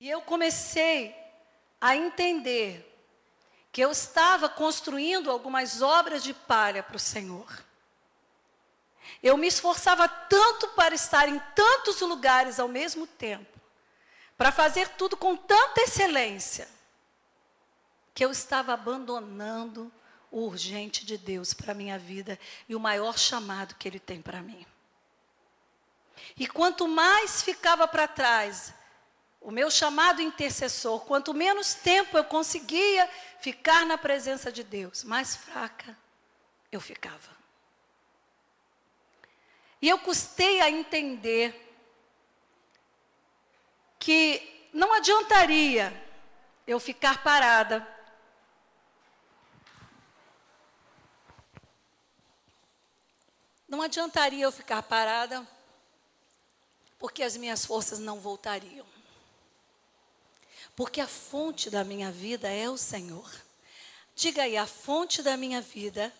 E eu comecei a entender que eu estava construindo algumas obras de palha para o Senhor. Eu me esforçava tanto para estar em tantos lugares ao mesmo tempo, para fazer tudo com tanta excelência, que eu estava abandonando o urgente de Deus para a minha vida e o maior chamado que Ele tem para mim. E quanto mais ficava para trás o meu chamado intercessor, quanto menos tempo eu conseguia ficar na presença de Deus, mais fraca eu ficava. E eu custei a entender que não adiantaria eu ficar parada. Não adiantaria eu ficar parada, porque as minhas forças não voltariam. Porque a fonte da minha vida é o Senhor. Diga aí, a fonte da minha vida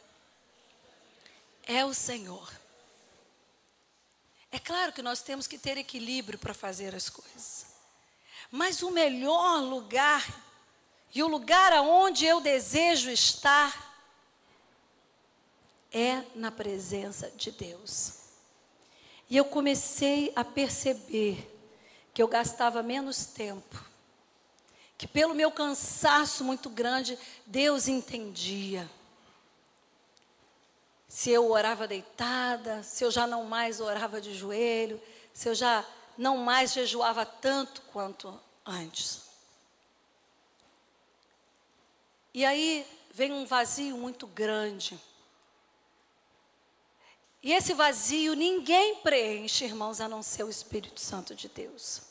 é o Senhor. É claro que nós temos que ter equilíbrio para fazer as coisas. Mas o melhor lugar e o lugar aonde eu desejo estar é na presença de Deus. E eu comecei a perceber que eu gastava menos tempo, que pelo meu cansaço muito grande, Deus entendia se eu orava deitada, se eu já não mais orava de joelho, se eu já não mais jejuava tanto quanto antes. E aí vem um vazio muito grande. E esse vazio ninguém preenche, irmãos, a não ser o Espírito Santo de Deus.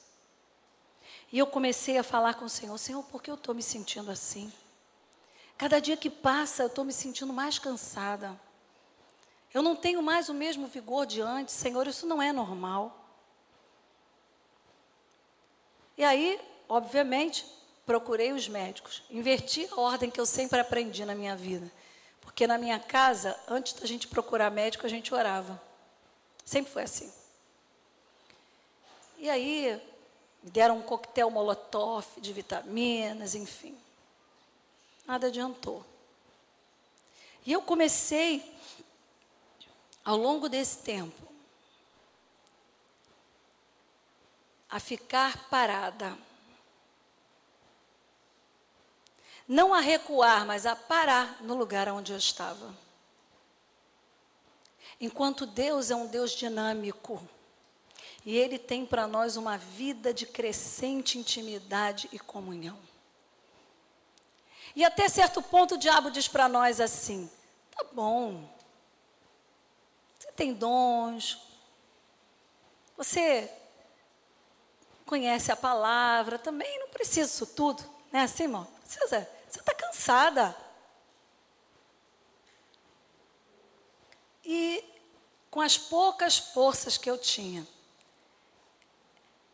E eu comecei a falar com o Senhor: Senhor, por que eu estou me sentindo assim? Cada dia que passa, eu estou me sentindo mais cansada. Eu não tenho mais o mesmo vigor de antes, Senhor, isso não é normal. E aí, obviamente, procurei os médicos, inverti a ordem que eu sempre aprendi na minha vida. Porque na minha casa, antes da gente procurar médico, a gente orava. Sempre foi assim. E aí, me deram um coquetel molotov de vitaminas, enfim. Nada adiantou. E eu comecei ao longo desse tempo, a ficar parada. Não a recuar, mas a parar no lugar onde eu estava. Enquanto Deus é um Deus dinâmico, e Ele tem para nós uma vida de crescente intimidade e comunhão. E até certo ponto o diabo diz para nós assim: tá bom, tem dons, você conhece a palavra, também não precisa disso tudo, né? Assim, irmão? Precisa, você está cansada. E com as poucas forças que eu tinha,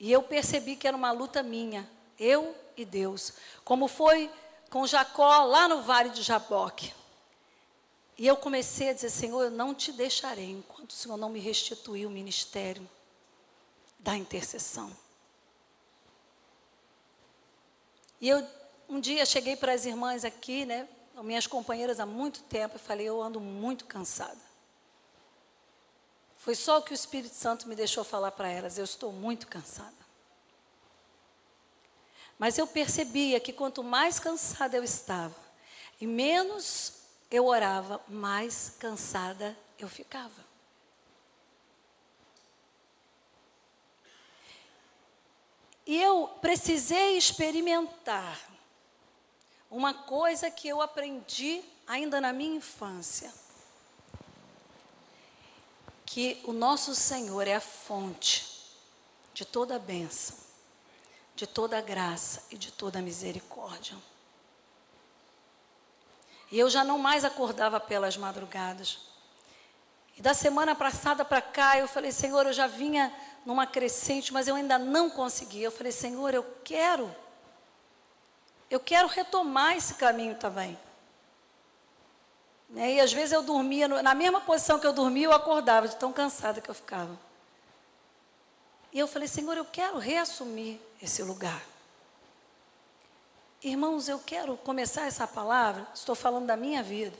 e eu percebi que era uma luta minha, eu e Deus, como foi com Jacó lá no vale de Jaboque. E eu comecei a dizer: Senhor, eu não te deixarei enquanto o Senhor não me restituir o ministério da intercessão. E eu um dia cheguei para as irmãs aqui, né, minhas companheiras há muito tempo, e falei: eu ando muito cansada. Foi só o que o Espírito Santo me deixou falar para elas: eu estou muito cansada. Mas eu percebia que quanto mais cansada eu estava, e menos eu orava, mais cansada eu ficava. E eu precisei experimentar uma coisa que eu aprendi ainda na minha infância. Que o nosso Senhor é a fonte de toda a bênção, de toda a graça e de toda a misericórdia. E eu já não mais acordava pelas madrugadas. E da semana passada para cá, eu falei, Senhor, eu já vinha numa crescente, mas eu ainda não conseguia. Eu falei, Senhor, eu quero. Eu quero retomar esse caminho também. Né? E às vezes eu dormia, na mesma posição que eu dormia, eu acordava, de tão cansada que eu ficava. E eu falei, Senhor, eu quero reassumir esse lugar. Irmãos, eu quero começar essa palavra, estou falando da minha vida,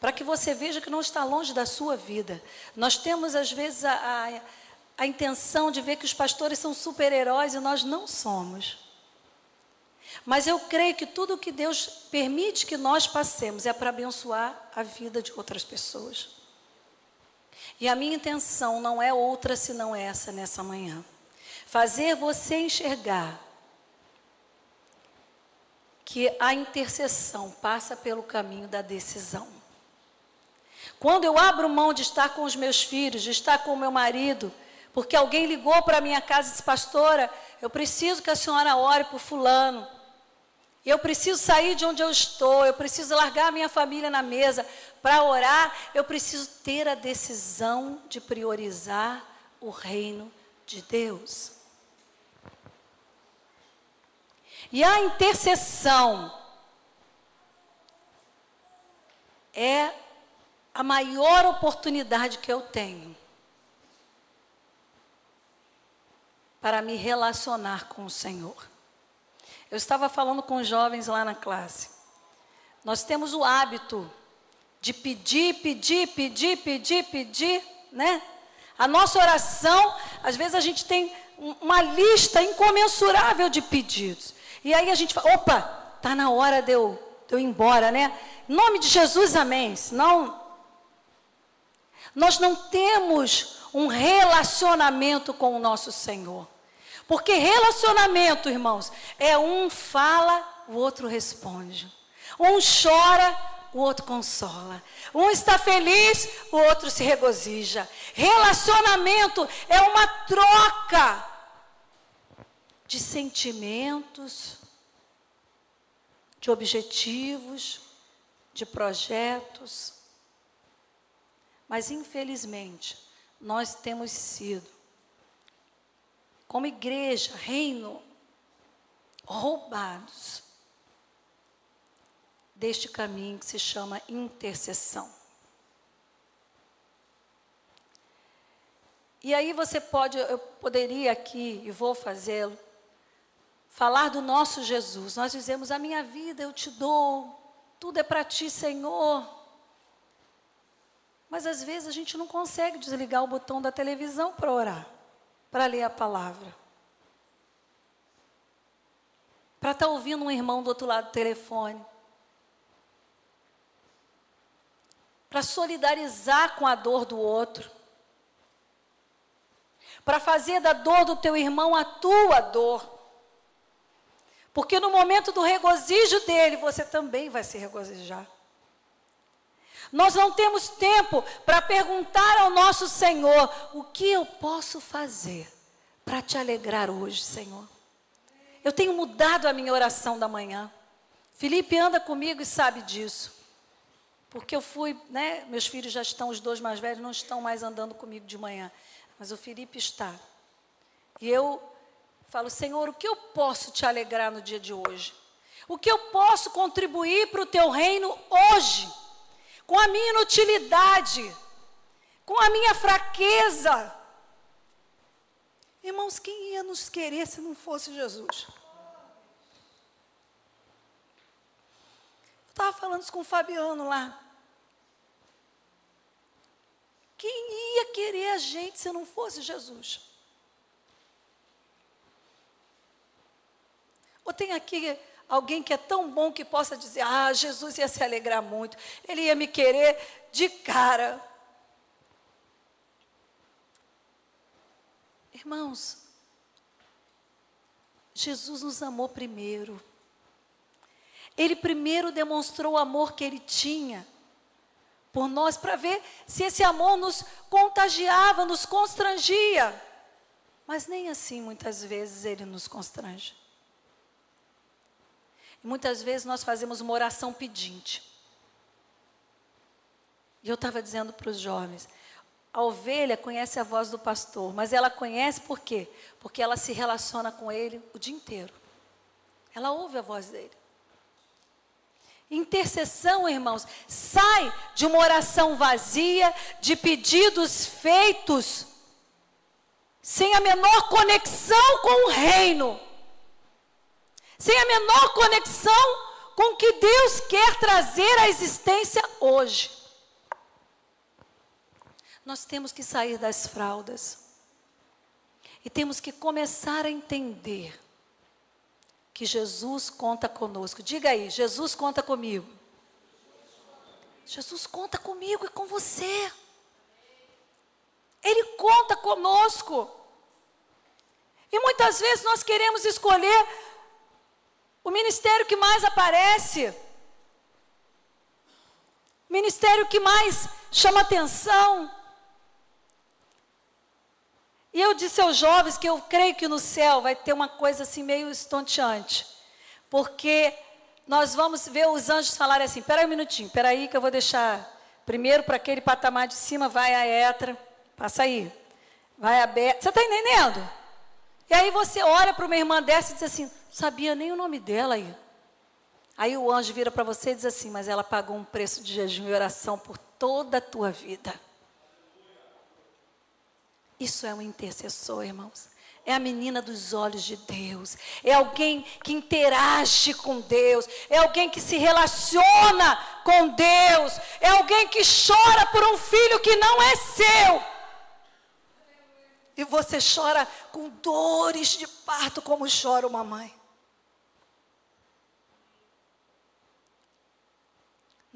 para que você veja que não está longe da sua vida. Nós temos, às vezes, a, a, a intenção de ver que os pastores são super-heróis e nós não somos. Mas eu creio que tudo que Deus permite que nós passemos é para abençoar a vida de outras pessoas. E a minha intenção não é outra senão essa nessa manhã. Fazer você enxergar que a intercessão passa pelo caminho da decisão. Quando eu abro mão de estar com os meus filhos, de estar com o meu marido, porque alguém ligou para a minha casa e disse, pastora, eu preciso que a senhora ore por fulano. Eu preciso sair de onde eu estou, eu preciso largar minha família na mesa para orar, eu preciso ter a decisão de priorizar o reino de Deus. E a intercessão é a maior oportunidade que eu tenho para me relacionar com o Senhor. Eu estava falando com jovens lá na classe. Nós temos o hábito de pedir, pedir, pedir, pedir, pedir, né? A nossa oração, às vezes a gente tem uma lista incomensurável de pedidos. E aí a gente fala, opa, tá na hora de eu, de eu ir embora, né? Em nome de Jesus, amém. Senão, nós não temos um relacionamento com o nosso Senhor. Porque relacionamento, irmãos, é um fala, o outro responde. Um chora, o outro consola. Um está feliz, o outro se regozija. Relacionamento é uma troca de sentimentos, de objetivos, de projetos. Mas, infelizmente, nós temos sido, como igreja, reino, roubados deste caminho que se chama intercessão. E aí você pode, eu poderia aqui, e vou fazê-lo, falar do nosso Jesus. Nós dizemos: A minha vida eu te dou, tudo é para ti, Senhor. Mas às vezes a gente não consegue desligar o botão da televisão para orar, para ler a palavra. Para estar tá ouvindo um irmão do outro lado do telefone. Para solidarizar com a dor do outro. Para fazer da dor do teu irmão a tua dor. Porque no momento do regozijo dele, você também vai se regozijar. Nós não temos tempo para perguntar ao nosso Senhor: o que eu posso fazer para te alegrar hoje, Senhor? Eu tenho mudado a minha oração da manhã. Felipe anda comigo e sabe disso. Porque eu fui, né? Meus filhos já estão, os dois mais velhos, não estão mais andando comigo de manhã. Mas o Felipe está. E eu Falo, Senhor, o que eu posso te alegrar no dia de hoje? O que eu posso contribuir para o teu reino hoje? Com a minha inutilidade, com a minha fraqueza. Irmãos, quem ia nos querer se não fosse Jesus? Eu estava falando isso com o Fabiano lá. Quem ia querer a gente se não fosse Jesus? Ou tem aqui alguém que é tão bom que possa dizer: Ah, Jesus ia se alegrar muito, ele ia me querer de cara. Irmãos, Jesus nos amou primeiro. Ele primeiro demonstrou o amor que ele tinha por nós para ver se esse amor nos contagiava, nos constrangia. Mas nem assim muitas vezes ele nos constrange. Muitas vezes nós fazemos uma oração pedinte. E eu estava dizendo para os jovens: a ovelha conhece a voz do pastor, mas ela conhece por quê? Porque ela se relaciona com ele o dia inteiro. Ela ouve a voz dele. Intercessão, irmãos, sai de uma oração vazia, de pedidos feitos, sem a menor conexão com o reino sem a menor conexão com o que Deus quer trazer à existência hoje. Nós temos que sair das fraldas e temos que começar a entender que Jesus conta conosco. Diga aí, Jesus conta comigo. Jesus conta comigo e com você. Ele conta conosco. E muitas vezes nós queremos escolher o ministério que mais aparece, o ministério que mais chama atenção. E eu disse aos jovens que eu creio que no céu vai ter uma coisa assim meio estonteante. Porque nós vamos ver os anjos falarem assim: peraí um minutinho, peraí que eu vou deixar. Primeiro para aquele patamar de cima vai a Etra, passa aí. Vai a. Você está entendendo? E aí você olha para uma irmã dessa e diz assim: sabia nem o nome dela aí. Aí o anjo vira para você e diz assim: mas ela pagou um preço de jejum e oração por toda a tua vida. Isso é um intercessor, irmãos. É a menina dos olhos de Deus. É alguém que interage com Deus. É alguém que se relaciona com Deus. É alguém que chora por um filho que não é seu. E você chora com dores de parto, como chora uma mãe.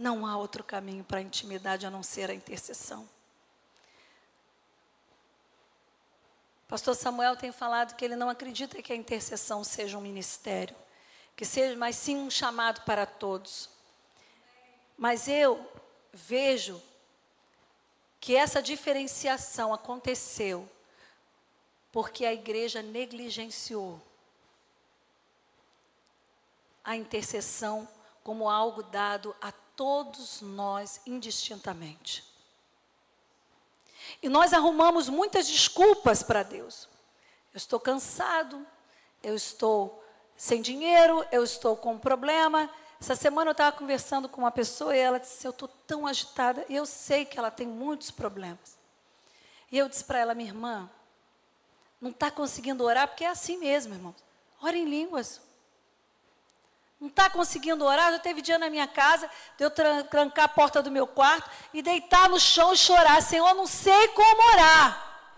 Não há outro caminho para a intimidade a não ser a intercessão. Pastor Samuel tem falado que ele não acredita que a intercessão seja um ministério, que seja, mas sim um chamado para todos. Mas eu vejo que essa diferenciação aconteceu porque a igreja negligenciou a intercessão como algo dado a todos nós indistintamente. E nós arrumamos muitas desculpas para Deus. Eu estou cansado, eu estou sem dinheiro, eu estou com um problema. Essa semana eu estava conversando com uma pessoa e ela disse: Eu estou tão agitada. E eu sei que ela tem muitos problemas. E eu disse para ela: Minha irmã, não está conseguindo orar porque é assim mesmo, irmão. Ora em línguas. Não está conseguindo orar? Já teve dia na minha casa de eu trancar a porta do meu quarto e deitar no chão e chorar. Senhor, não sei como orar.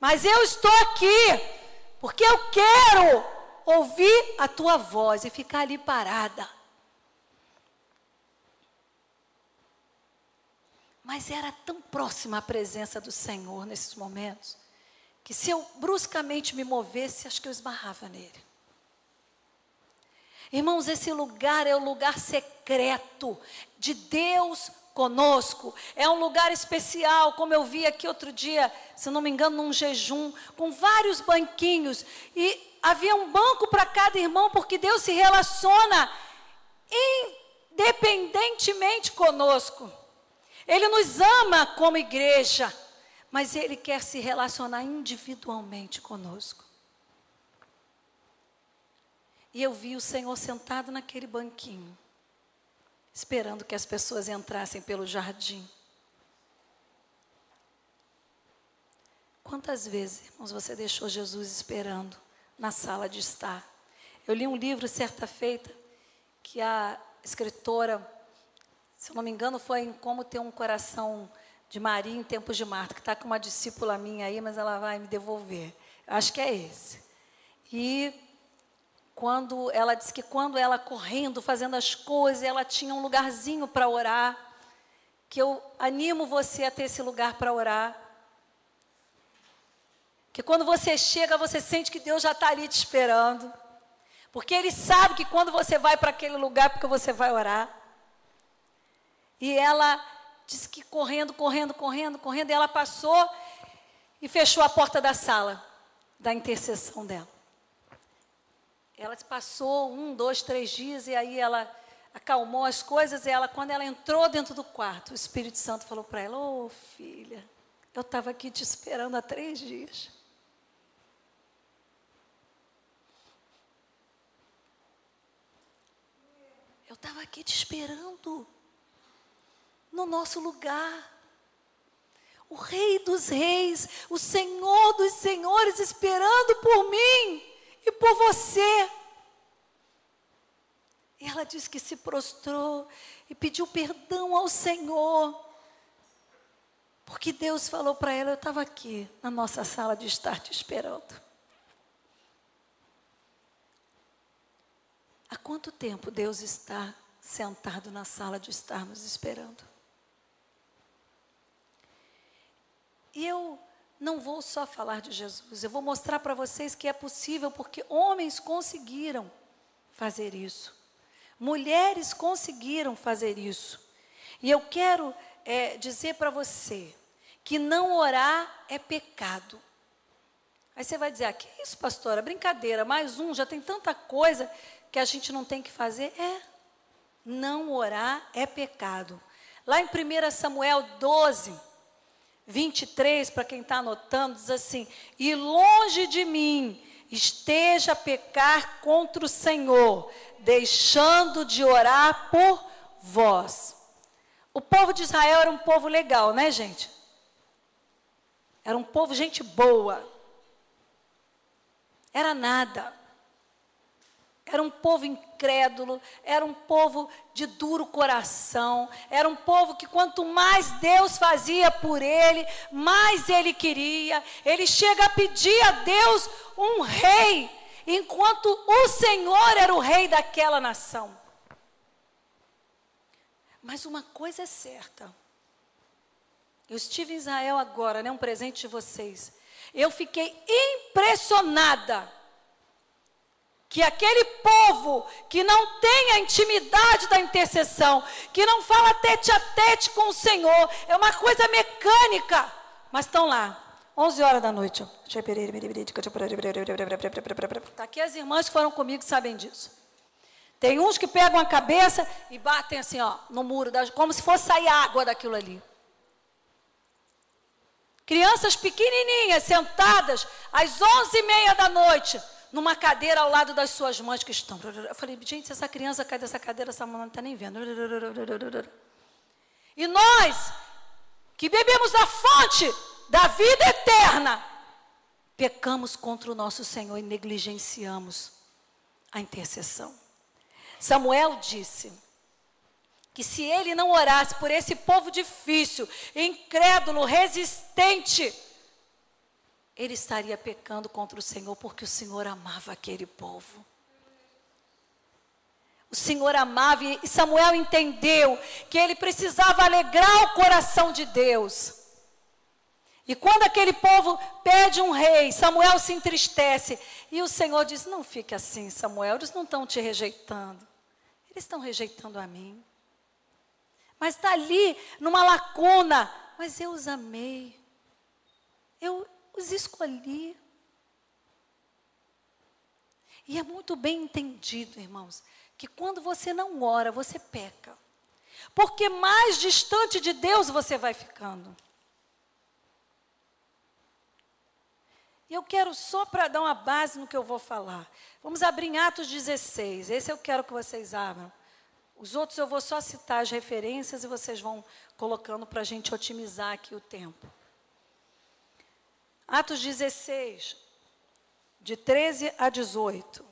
Mas eu estou aqui porque eu quero ouvir a tua voz e ficar ali parada. Mas era tão próxima a presença do Senhor nesses momentos, que se eu bruscamente me movesse, acho que eu esbarrava nele. Irmãos, esse lugar é o lugar secreto de Deus conosco. É um lugar especial, como eu vi aqui outro dia, se não me engano, num jejum, com vários banquinhos. E havia um banco para cada irmão, porque Deus se relaciona independentemente conosco. Ele nos ama como igreja, mas Ele quer se relacionar individualmente conosco. E eu vi o Senhor sentado naquele banquinho, esperando que as pessoas entrassem pelo jardim. Quantas vezes, irmãos, você deixou Jesus esperando na sala de estar? Eu li um livro certa feita que a escritora, se eu não me engano, foi em Como Ter um Coração de Maria em Tempos de Marta, que está com uma discípula minha aí, mas ela vai me devolver. Acho que é esse. E quando ela disse que quando ela correndo, fazendo as coisas, ela tinha um lugarzinho para orar, que eu animo você a ter esse lugar para orar. Que quando você chega, você sente que Deus já está ali te esperando. Porque Ele sabe que quando você vai para aquele lugar, porque você vai orar. E ela disse que correndo, correndo, correndo, correndo, e ela passou e fechou a porta da sala da intercessão dela. Ela passou um, dois, três dias e aí ela acalmou as coisas. E ela, quando ela entrou dentro do quarto, o Espírito Santo falou para ela: Ô oh, filha, eu estava aqui te esperando há três dias. Eu estava aqui te esperando no nosso lugar. O Rei dos Reis, o Senhor dos Senhores, esperando por mim e por você. E ela disse que se prostrou e pediu perdão ao Senhor. Porque Deus falou para ela: Eu estava aqui na nossa sala de estar te esperando. Há quanto tempo Deus está sentado na sala de estar nos esperando? E eu não vou só falar de Jesus, eu vou mostrar para vocês que é possível, porque homens conseguiram fazer isso, mulheres conseguiram fazer isso. E eu quero é, dizer para você que não orar é pecado. Aí você vai dizer, ah, que isso, pastora? Brincadeira, mais um, já tem tanta coisa que a gente não tem que fazer. É, não orar é pecado. Lá em 1 Samuel 12, 23, para quem está anotando, diz assim: E longe de mim esteja a pecar contra o Senhor, deixando de orar por vós. O povo de Israel era um povo legal, né, gente? Era um povo gente boa. Era nada. Era um povo incrédulo, era um povo de duro coração, era um povo que quanto mais Deus fazia por ele, mais ele queria. Ele chega a pedir a Deus um rei, enquanto o Senhor era o rei daquela nação. Mas uma coisa é certa. Eu estive em Israel agora, né, um presente de vocês. Eu fiquei impressionada que aquele povo que não tem a intimidade da intercessão, que não fala tete a tete com o Senhor, é uma coisa mecânica, mas estão lá, 11 horas da noite. Está aqui as irmãs que foram comigo sabem disso. Tem uns que pegam a cabeça e batem assim, ó, no muro, como se fosse sair água daquilo ali. Crianças pequenininhas, sentadas, às onze e meia da noite, numa cadeira ao lado das suas mães que estão. Eu falei, gente, se essa criança cai dessa cadeira, essa mãe não está nem vendo. E nós, que bebemos a fonte da vida eterna, pecamos contra o nosso Senhor e negligenciamos a intercessão. Samuel disse que se ele não orasse por esse povo difícil, incrédulo, resistente, ele estaria pecando contra o Senhor, porque o Senhor amava aquele povo. O Senhor amava e Samuel entendeu que ele precisava alegrar o coração de Deus. E quando aquele povo pede um rei, Samuel se entristece. E o Senhor diz: Não fique assim, Samuel, eles não estão te rejeitando, eles estão rejeitando a mim. Mas está ali, numa lacuna. Mas eu os amei. Eu, os escolhi. E é muito bem entendido, irmãos, que quando você não ora, você peca. Porque mais distante de Deus você vai ficando. Eu quero só para dar uma base no que eu vou falar. Vamos abrir em Atos 16. Esse eu quero que vocês abram. Os outros eu vou só citar as referências e vocês vão colocando para a gente otimizar aqui o tempo. Atos 16, de 13 a 18.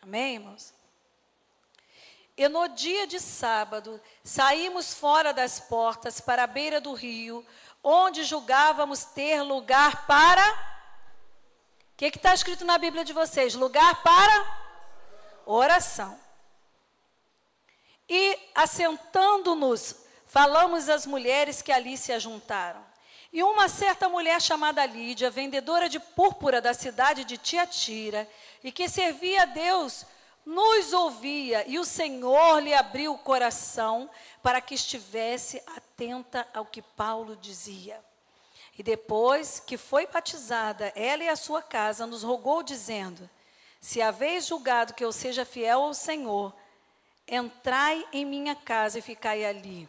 Amém, irmãos? E no dia de sábado, saímos fora das portas para a beira do rio, onde julgávamos ter lugar para o que está escrito na Bíblia de vocês? Lugar para oração. E assentando-nos, falamos às mulheres que ali se ajuntaram. E uma certa mulher chamada Lídia, vendedora de púrpura da cidade de Tiatira, e que servia a Deus, nos ouvia, e o Senhor lhe abriu o coração para que estivesse atenta ao que Paulo dizia. E depois que foi batizada, ela e a sua casa, nos rogou, dizendo: Se haveis julgado que eu seja fiel ao Senhor, entrai em minha casa e ficai ali.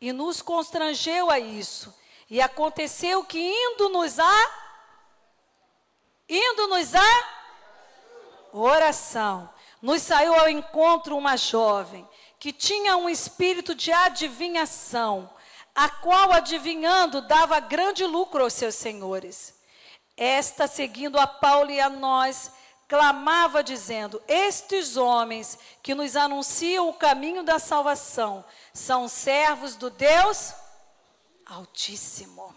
E nos constrangeu a isso. E aconteceu que indo-nos a indo-nos a oração, nos saiu ao encontro uma jovem que tinha um espírito de adivinhação a qual, adivinhando, dava grande lucro aos seus senhores. Esta, seguindo a Paulo e a nós, clamava dizendo: Estes homens que nos anunciam o caminho da salvação são servos do Deus Altíssimo.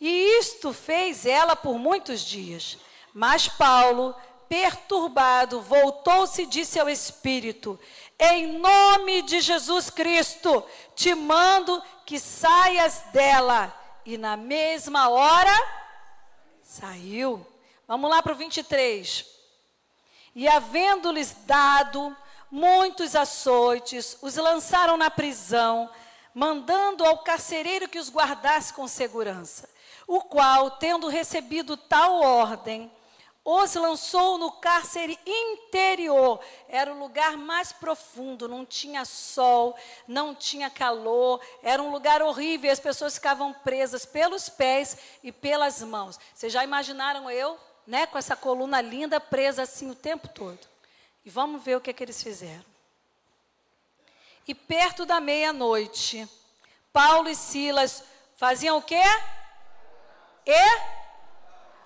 E isto fez ela por muitos dias. Mas Paulo, perturbado, voltou-se e disse ao Espírito: Em nome de Jesus Cristo, te mando que saias dela. E na mesma hora, saiu. Vamos lá para o 23. E havendo-lhes dado muitos açoites, os lançaram na prisão, mandando ao carcereiro que os guardasse com segurança. O qual, tendo recebido tal ordem, os lançou no cárcere interior. Era o lugar mais profundo, não tinha sol, não tinha calor, era um lugar horrível, as pessoas ficavam presas pelos pés e pelas mãos. Vocês já imaginaram eu né, com essa coluna linda presa assim o tempo todo. E vamos ver o que, é que eles fizeram. E perto da meia-noite, Paulo e Silas faziam o quê? E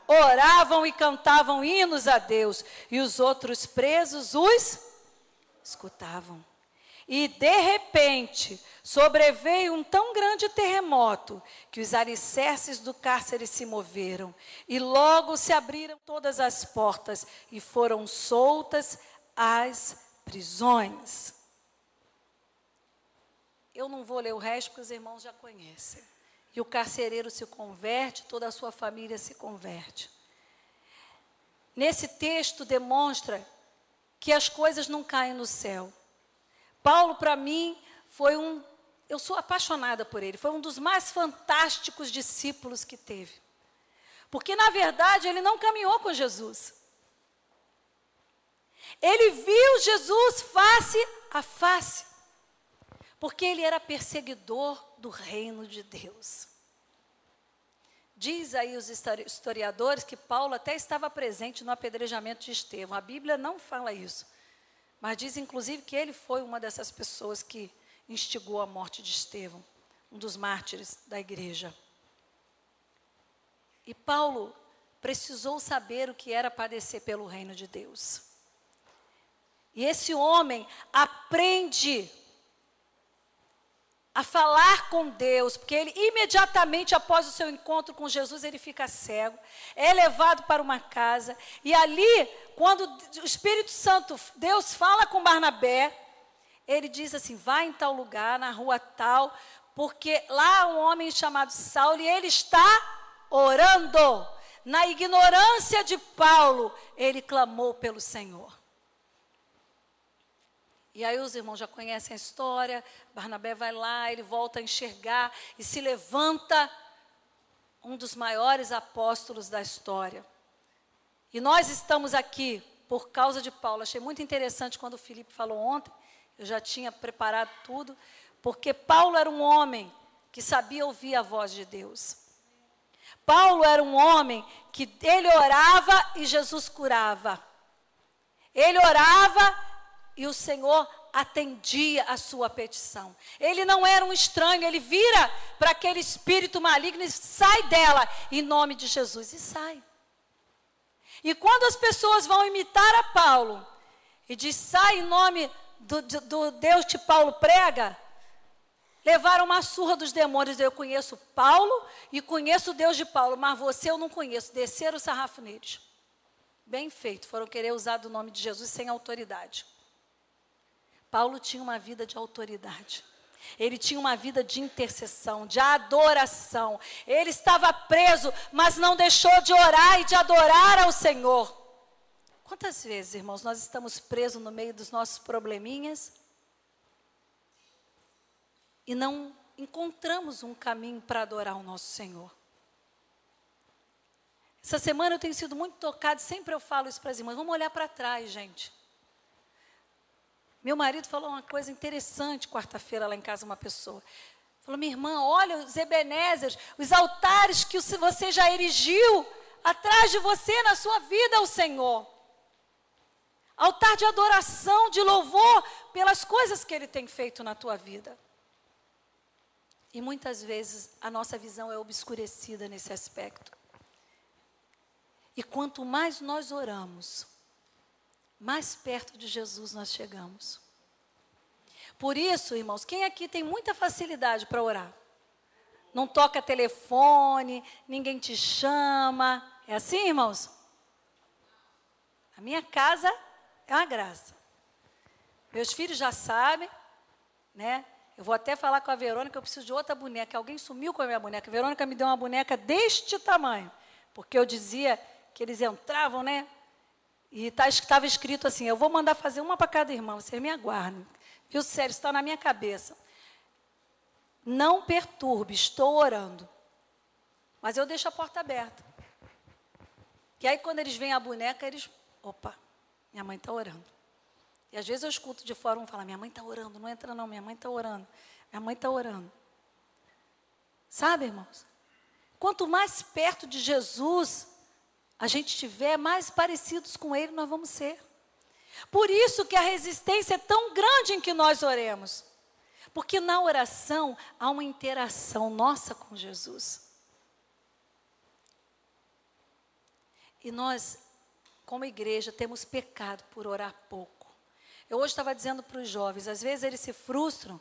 oravam e cantavam hinos a Deus, e os outros presos os escutavam. E de repente, sobreveio um tão grande terremoto que os alicerces do cárcere se moveram, e logo se abriram todas as portas e foram soltas as prisões. Eu não vou ler o resto porque os irmãos já conhecem. E o carcereiro se converte, toda a sua família se converte. Nesse texto demonstra que as coisas não caem no céu. Paulo, para mim, foi um. Eu sou apaixonada por ele, foi um dos mais fantásticos discípulos que teve. Porque, na verdade, ele não caminhou com Jesus. Ele viu Jesus face a face. Porque ele era perseguidor do reino de Deus. Diz aí os historiadores que Paulo até estava presente no apedrejamento de Estevão. A Bíblia não fala isso. Mas diz, inclusive, que ele foi uma dessas pessoas que instigou a morte de Estevão, um dos mártires da igreja. E Paulo precisou saber o que era padecer pelo reino de Deus. E esse homem aprende a falar com Deus, porque ele imediatamente após o seu encontro com Jesus, ele fica cego, é levado para uma casa, e ali, quando o Espírito Santo, Deus fala com Barnabé, ele diz assim: vai em tal lugar, na rua tal, porque lá há um homem chamado Saulo e ele está orando. Na ignorância de Paulo, ele clamou pelo Senhor. E aí os irmãos já conhecem a história. Barnabé vai lá, ele volta a enxergar e se levanta um dos maiores apóstolos da história. E nós estamos aqui por causa de Paulo. Achei muito interessante quando o Felipe falou ontem. Eu já tinha preparado tudo, porque Paulo era um homem que sabia ouvir a voz de Deus. Paulo era um homem que ele orava e Jesus curava. Ele orava e o Senhor atendia a sua petição. Ele não era um estranho, ele vira para aquele espírito maligno e sai dela, em nome de Jesus, e sai. E quando as pessoas vão imitar a Paulo, e diz, sai em nome do, do, Deus que Paulo prega, levaram uma surra dos demônios. Eu conheço Paulo e conheço o Deus de Paulo, mas você eu não conheço. Desceram o sarrafo neles. Bem feito, foram querer usar do nome de Jesus sem autoridade. Paulo tinha uma vida de autoridade. Ele tinha uma vida de intercessão, de adoração. Ele estava preso, mas não deixou de orar e de adorar ao Senhor. Quantas vezes, irmãos, nós estamos presos no meio dos nossos probleminhas e não encontramos um caminho para adorar o nosso Senhor? Essa semana eu tenho sido muito tocado, sempre eu falo isso para as irmãs. Vamos olhar para trás, gente. Meu marido falou uma coisa interessante quarta-feira lá em casa, uma pessoa. Falou, minha irmã, olha os Ebenezers, os altares que você já erigiu atrás de você na sua vida ao Senhor. Altar de adoração, de louvor pelas coisas que Ele tem feito na tua vida. E muitas vezes a nossa visão é obscurecida nesse aspecto. E quanto mais nós oramos, mais perto de Jesus nós chegamos. Por isso, irmãos, quem aqui tem muita facilidade para orar? Não toca telefone, ninguém te chama. É assim, irmãos? A minha casa é uma graça. Meus filhos já sabem, né? Eu vou até falar com a Verônica, eu preciso de outra boneca. Alguém sumiu com a minha boneca. A Verônica me deu uma boneca deste tamanho. Porque eu dizia que eles entravam, né? E tá, estava escrito assim: eu vou mandar fazer uma para cada irmão, vocês me aguardem. Viu, sério, está na minha cabeça. Não perturbe, estou orando. Mas eu deixo a porta aberta. E aí, quando eles veem a boneca, eles. Opa, minha mãe está orando. E às vezes eu escuto de fora um falar: minha mãe está orando, não entra não, minha mãe está orando. Minha mãe está orando. Sabe, irmãos? Quanto mais perto de Jesus a gente estiver, mais parecidos com Ele nós vamos ser. Por isso que a resistência é tão grande em que nós oremos. Porque na oração há uma interação nossa com Jesus. E nós, como igreja, temos pecado por orar pouco. Eu hoje estava dizendo para os jovens, às vezes eles se frustram,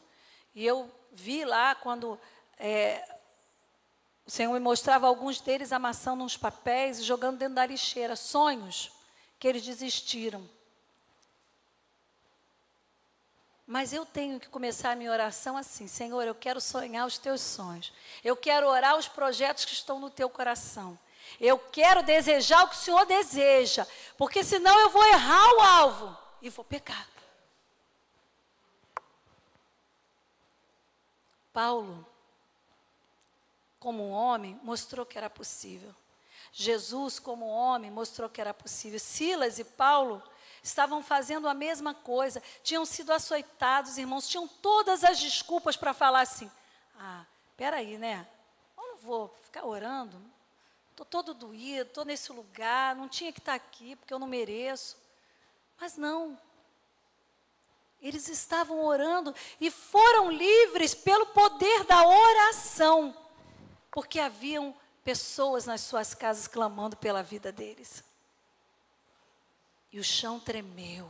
e eu vi lá quando é, o Senhor me mostrava alguns deles amassando uns papéis e jogando dentro da lixeira, sonhos que eles desistiram. Mas eu tenho que começar a minha oração assim: Senhor, eu quero sonhar os teus sonhos. Eu quero orar os projetos que estão no teu coração. Eu quero desejar o que o Senhor deseja, porque senão eu vou errar o alvo e vou pecar. Paulo, como um homem, mostrou que era possível. Jesus, como homem, mostrou que era possível. Silas e Paulo estavam fazendo a mesma coisa, tinham sido açoitados, irmãos, tinham todas as desculpas para falar assim: ah, peraí, né? Eu não vou ficar orando, estou todo doído, estou nesse lugar, não tinha que estar aqui porque eu não mereço. Mas não. Eles estavam orando e foram livres pelo poder da oração, porque haviam pessoas nas suas casas clamando pela vida deles. E o chão tremeu.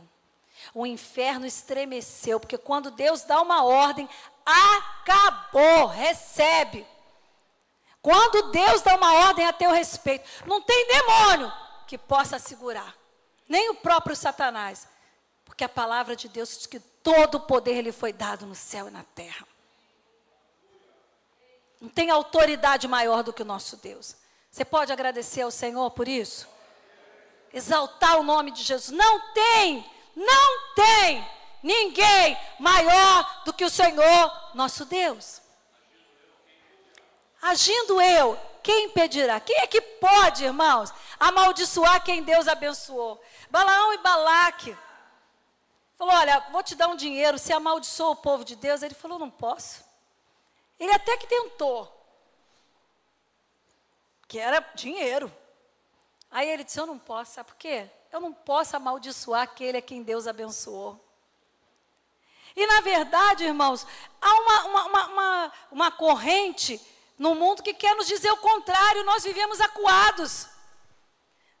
O inferno estremeceu, porque quando Deus dá uma ordem, acabou, recebe. Quando Deus dá uma ordem a teu respeito, não tem demônio que possa segurar, nem o próprio Satanás, porque a palavra de Deus diz que todo o poder lhe foi dado no céu e na terra. Não tem autoridade maior do que o nosso Deus. Você pode agradecer ao Senhor por isso? exaltar o nome de Jesus. Não tem, não tem ninguém maior do que o Senhor nosso Deus. Agindo eu, quem impedirá? Quem é que pode, irmãos, amaldiçoar quem Deus abençoou? Balaão e Balaque. Falou: Olha, vou te dar um dinheiro. Se amaldiçoou o povo de Deus. Ele falou: Não posso. Ele até que tentou. Que era dinheiro. Aí ele disse: Eu não posso, sabe por quê? Eu não posso amaldiçoar aquele a quem Deus abençoou. E na verdade, irmãos, há uma, uma, uma, uma, corrente no mundo que quer nos dizer o contrário, nós vivemos acuados.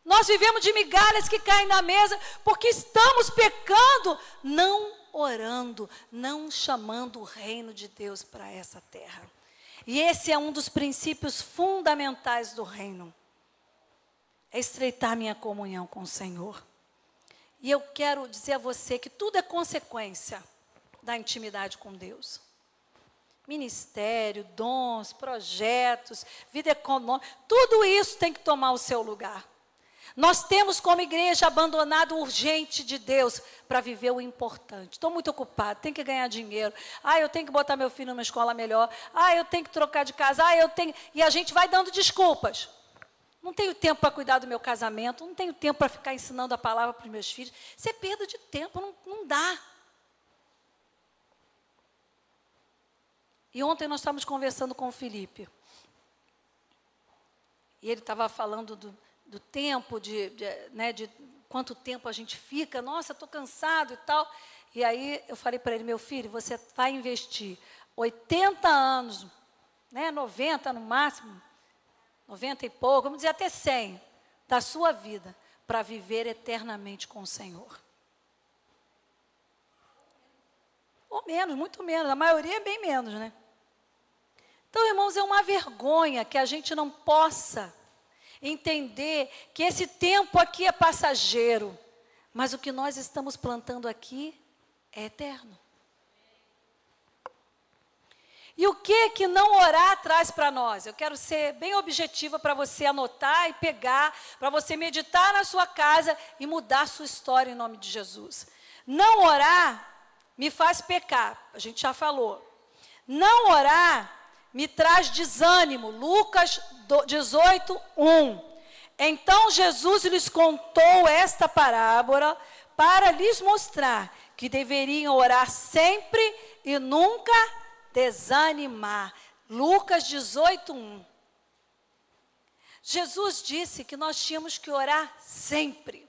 Nós vivemos de migalhas que caem na mesa, porque estamos pecando, não orando, não chamando o reino de Deus para essa terra. E esse é um dos princípios fundamentais do reino é estreitar minha comunhão com o Senhor. E eu quero dizer a você que tudo é consequência da intimidade com Deus. Ministério, dons, projetos, vida econômica, tudo isso tem que tomar o seu lugar. Nós temos como igreja abandonado o urgente de Deus para viver o importante. Estou muito ocupado, tenho que ganhar dinheiro. Ah, eu tenho que botar meu filho numa escola melhor. Ah, eu tenho que trocar de casa. Ah, eu tenho. E a gente vai dando desculpas. Não tenho tempo para cuidar do meu casamento, não tenho tempo para ficar ensinando a palavra para os meus filhos. Isso é perda de tempo, não, não dá. E ontem nós estávamos conversando com o Felipe. E ele estava falando do, do tempo, de, de, né, de quanto tempo a gente fica. Nossa, estou cansado e tal. E aí eu falei para ele, meu filho, você vai investir 80 anos né, 90 no máximo, 90 e pouco, vamos dizer até 100 da sua vida para viver eternamente com o Senhor. Ou menos, muito menos, a maioria é bem menos, né? Então, irmãos, é uma vergonha que a gente não possa entender que esse tempo aqui é passageiro, mas o que nós estamos plantando aqui é eterno. E o que que não orar traz para nós? Eu quero ser bem objetiva para você anotar e pegar, para você meditar na sua casa e mudar sua história em nome de Jesus. Não orar me faz pecar, a gente já falou. Não orar me traz desânimo. Lucas 18, 1. Então Jesus lhes contou esta parábola para lhes mostrar que deveriam orar sempre e nunca desanimar. Lucas 18, 1. Jesus disse que nós tínhamos que orar sempre.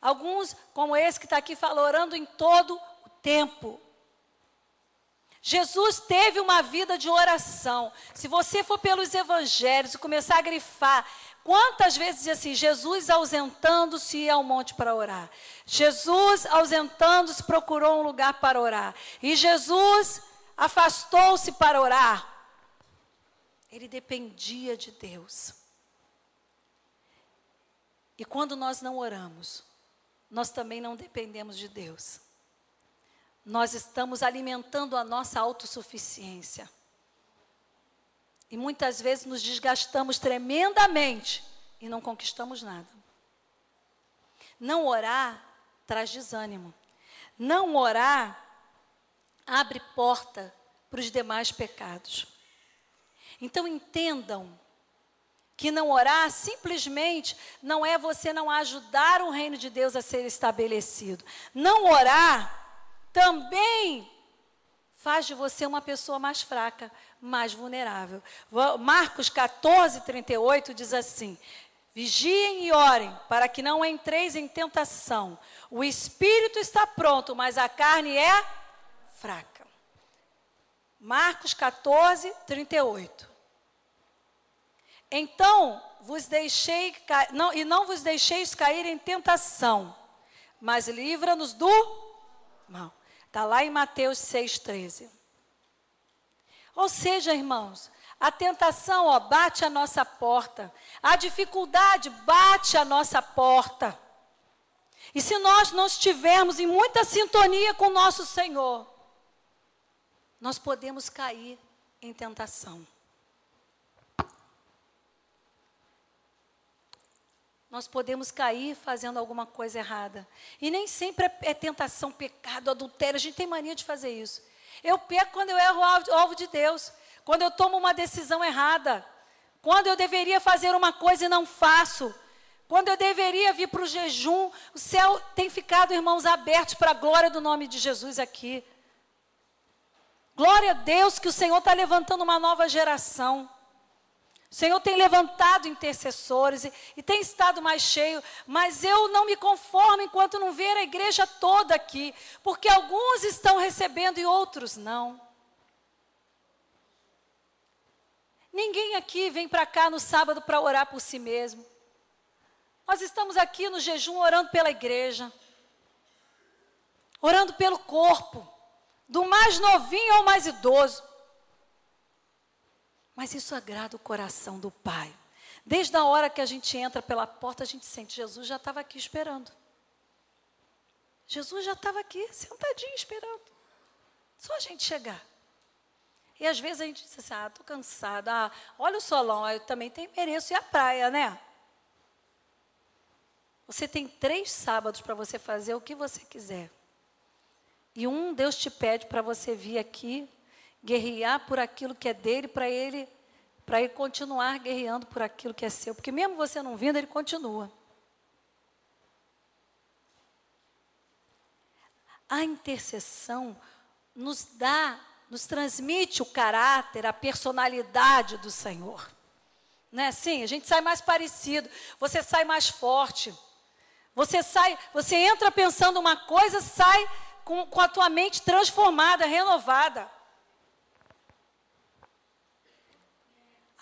Alguns, como esse que está aqui, falam orando em todo o tempo. Jesus teve uma vida de oração. Se você for pelos evangelhos e começar a grifar, quantas vezes diz assim: Jesus ausentando-se ao monte para orar. Jesus ausentando-se procurou um lugar para orar. E Jesus afastou-se para orar. Ele dependia de Deus. E quando nós não oramos, nós também não dependemos de Deus. Nós estamos alimentando a nossa autossuficiência. E muitas vezes nos desgastamos tremendamente e não conquistamos nada. Não orar traz desânimo. Não orar abre porta para os demais pecados. Então entendam que não orar simplesmente não é você não ajudar o reino de Deus a ser estabelecido. Não orar também faz de você uma pessoa mais fraca, mais vulnerável. Marcos 14, 38 diz assim: Vigiem e orem, para que não entreis em tentação. O espírito está pronto, mas a carne é fraca. Marcos 14, 38. Então vos deixei não, e não vos deixeis cair em tentação, mas livra-nos do mal. Está lá em Mateus 6,13. Ou seja, irmãos, a tentação ó, bate a nossa porta, a dificuldade bate a nossa porta. E se nós não estivermos em muita sintonia com o nosso Senhor, nós podemos cair em tentação. Nós podemos cair fazendo alguma coisa errada. E nem sempre é, é tentação, pecado, adultério. A gente tem mania de fazer isso. Eu peco quando eu erro o alvo, de Deus. Quando eu tomo uma decisão errada. Quando eu deveria fazer uma coisa e não faço. Quando eu deveria vir para o jejum. O céu tem ficado, irmãos, abertos para a glória do nome de Jesus aqui. Glória a Deus que o Senhor está levantando uma nova geração. O Senhor tem levantado intercessores e, e, tem estado mais cheio, mas eu não me conformo enquanto não ver a igreja toda aqui, porque alguns estão recebendo e outros não. Ninguém aqui vem para cá no sábado para orar por si mesmo. Nós estamos aqui no jejum orando pela igreja, orando pelo corpo do mais novinho ao mais idoso. Mas isso agrada o coração do Pai. Desde a hora que a gente entra pela porta, a gente sente, Jesus já estava aqui esperando. Jesus já estava aqui, sentadinho, esperando. Só a gente chegar. E às vezes a gente diz assim, ah, estou cansada. Ah, olha o solão, eu também tenho, mereço ir à praia, né? Você tem três sábados para você fazer o que você quiser. E um Deus te pede para você vir aqui guerrear por aquilo que é dele, para ele, para ele continuar guerreando por aquilo que é seu, porque mesmo você não vindo, ele continua. A intercessão nos dá, nos transmite o caráter, a personalidade do Senhor. Não é assim? A gente sai mais parecido, você sai mais forte. Você sai, você entra pensando uma coisa, sai com, com a tua mente transformada, renovada.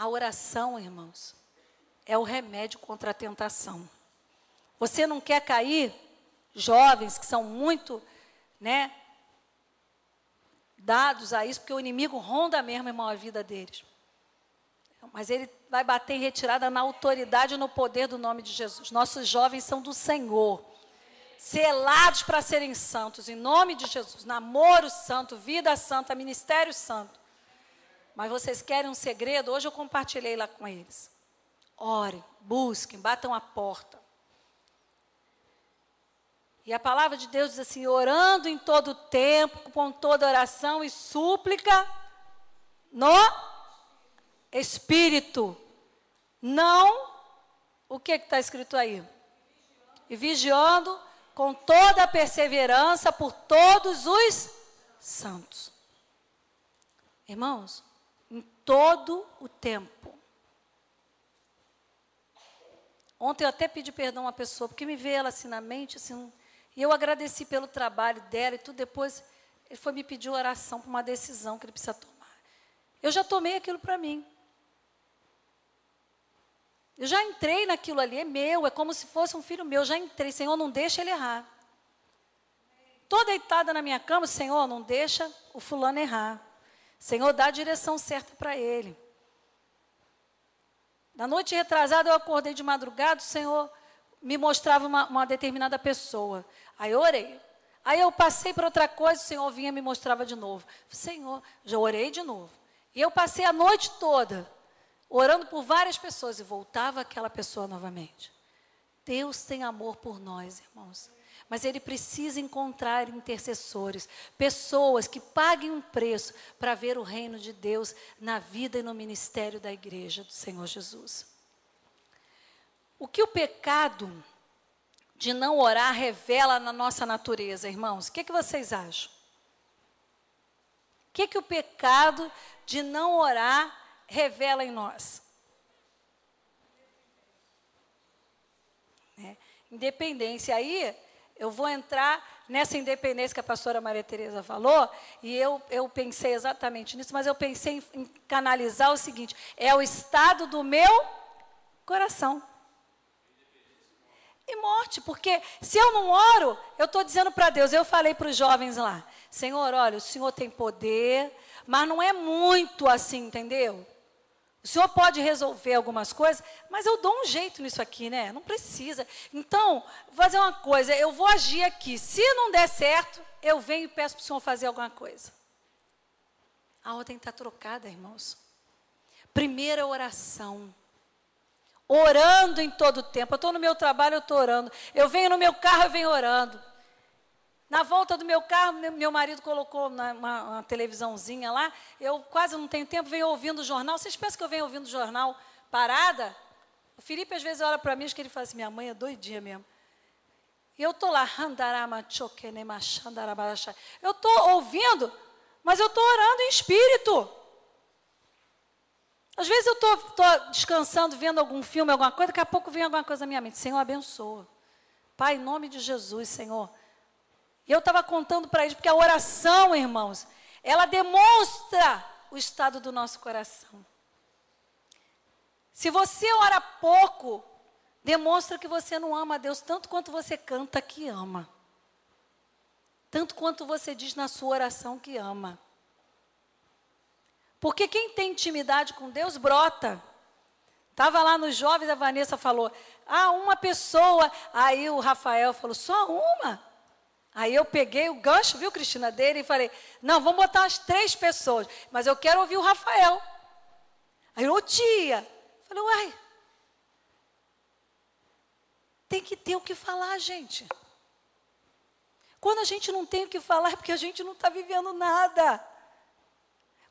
A oração, irmãos, é o remédio contra a tentação. Você não quer cair, jovens que são muito, né, dados a isso, porque o inimigo ronda mesmo, irmão, a vida deles. Mas ele vai bater em retirada na autoridade e no poder do nome de Jesus. Nossos jovens são do Senhor. Selados para serem santos, em nome de Jesus. Namoro santo, vida santa, ministério santo. Mas vocês querem um segredo? Hoje eu compartilhei lá com eles. Orem, busquem, batam a porta. E a palavra de Deus diz assim: orando em todo tempo, com toda oração e súplica, no Espírito. Não, o que está escrito aí? E vigiando com toda a perseverança por todos os santos. Irmãos, todo o tempo. Ontem eu até pedi perdão a uma pessoa, porque me veio ela assim na mente, assim, e eu agradeci pelo trabalho dela e tudo. Depois, ele foi me pedir oração para uma decisão que ele precisa tomar. Eu já tomei aquilo para mim. Eu já entrei naquilo ali, é meu, é como se fosse um filho meu. Eu já entrei, Senhor, não deixa ele errar. Estou deitada na minha cama, Senhor, não deixa o fulano errar. Senhor, dá a direção certa para ele. Na noite retrasada, eu acordei de madrugada, o Senhor me mostrava uma, uma determinada pessoa. Aí eu orei. Aí eu passei para outra coisa, o Senhor vinha e me mostrava de novo. Senhor, já orei de novo. E eu passei a noite toda orando por várias pessoas e voltava aquela pessoa novamente. Deus tem amor por nós, irmãos. Mas ele precisa encontrar intercessores, pessoas que paguem um preço para ver o reino de Deus na vida e no ministério da igreja do Senhor Jesus. O que o pecado de não orar revela na nossa natureza, irmãos? O que, é que vocês acham? O que, é que o pecado de não orar revela em nós? É, independência. Aí eu vou entrar nessa independência que a pastora Maria Tereza falou, e eu, eu pensei exatamente nisso, mas eu pensei em, em canalizar o seguinte: é o estado do meu coração e morte, porque se eu não oro, eu estou dizendo para Deus, eu falei para os jovens lá, Senhor, olha, o Senhor tem poder, mas não é muito assim, entendeu? O Senhor pode resolver algumas coisas, mas eu dou um jeito nisso aqui, né? Não precisa. Então, vou fazer uma coisa, eu vou agir aqui. Se não der certo, eu venho e peço para o Senhor fazer alguma coisa. A ordem está trocada, irmãos. Primeira oração orando em todo o tempo. Eu estou no meu trabalho, eu estou orando. Eu venho no meu carro, eu venho orando. Na volta do meu carro, meu marido colocou uma, uma, televisãozinha lá. Eu quase não tenho tempo, venho ouvindo o jornal. Vocês pensam que eu venho ouvindo o jornal parada? O Felipe às vezes olha para mim, acho que ele fala assim: minha mãe é doidinha mesmo. E eu estou lá, eu estou ouvindo, mas eu estou orando em espírito. Às vezes eu estou descansando, vendo algum filme, alguma coisa, daqui a pouco vem alguma coisa na minha mente. Senhor, abençoa. Pai, em nome de Jesus, Senhor. E eu estava contando para eles, porque a oração, irmãos, ela demonstra o estado do nosso coração. Se você ora pouco, demonstra que você não ama a Deus tanto quanto você canta que ama. Tanto quanto você diz na sua oração que ama. Porque quem tem intimidade com Deus brota. Estava lá nos jovens, a Vanessa falou: Ah, uma pessoa. Aí o Rafael falou: Só uma? Aí eu peguei o gancho, viu, Cristina, dele e falei: Não, vamos botar umas três pessoas, mas eu quero ouvir o Rafael. Aí, ô tia. Falei: Uai. Tem que ter o que falar, gente. Quando a gente não tem o que falar, é porque a gente não está vivendo nada.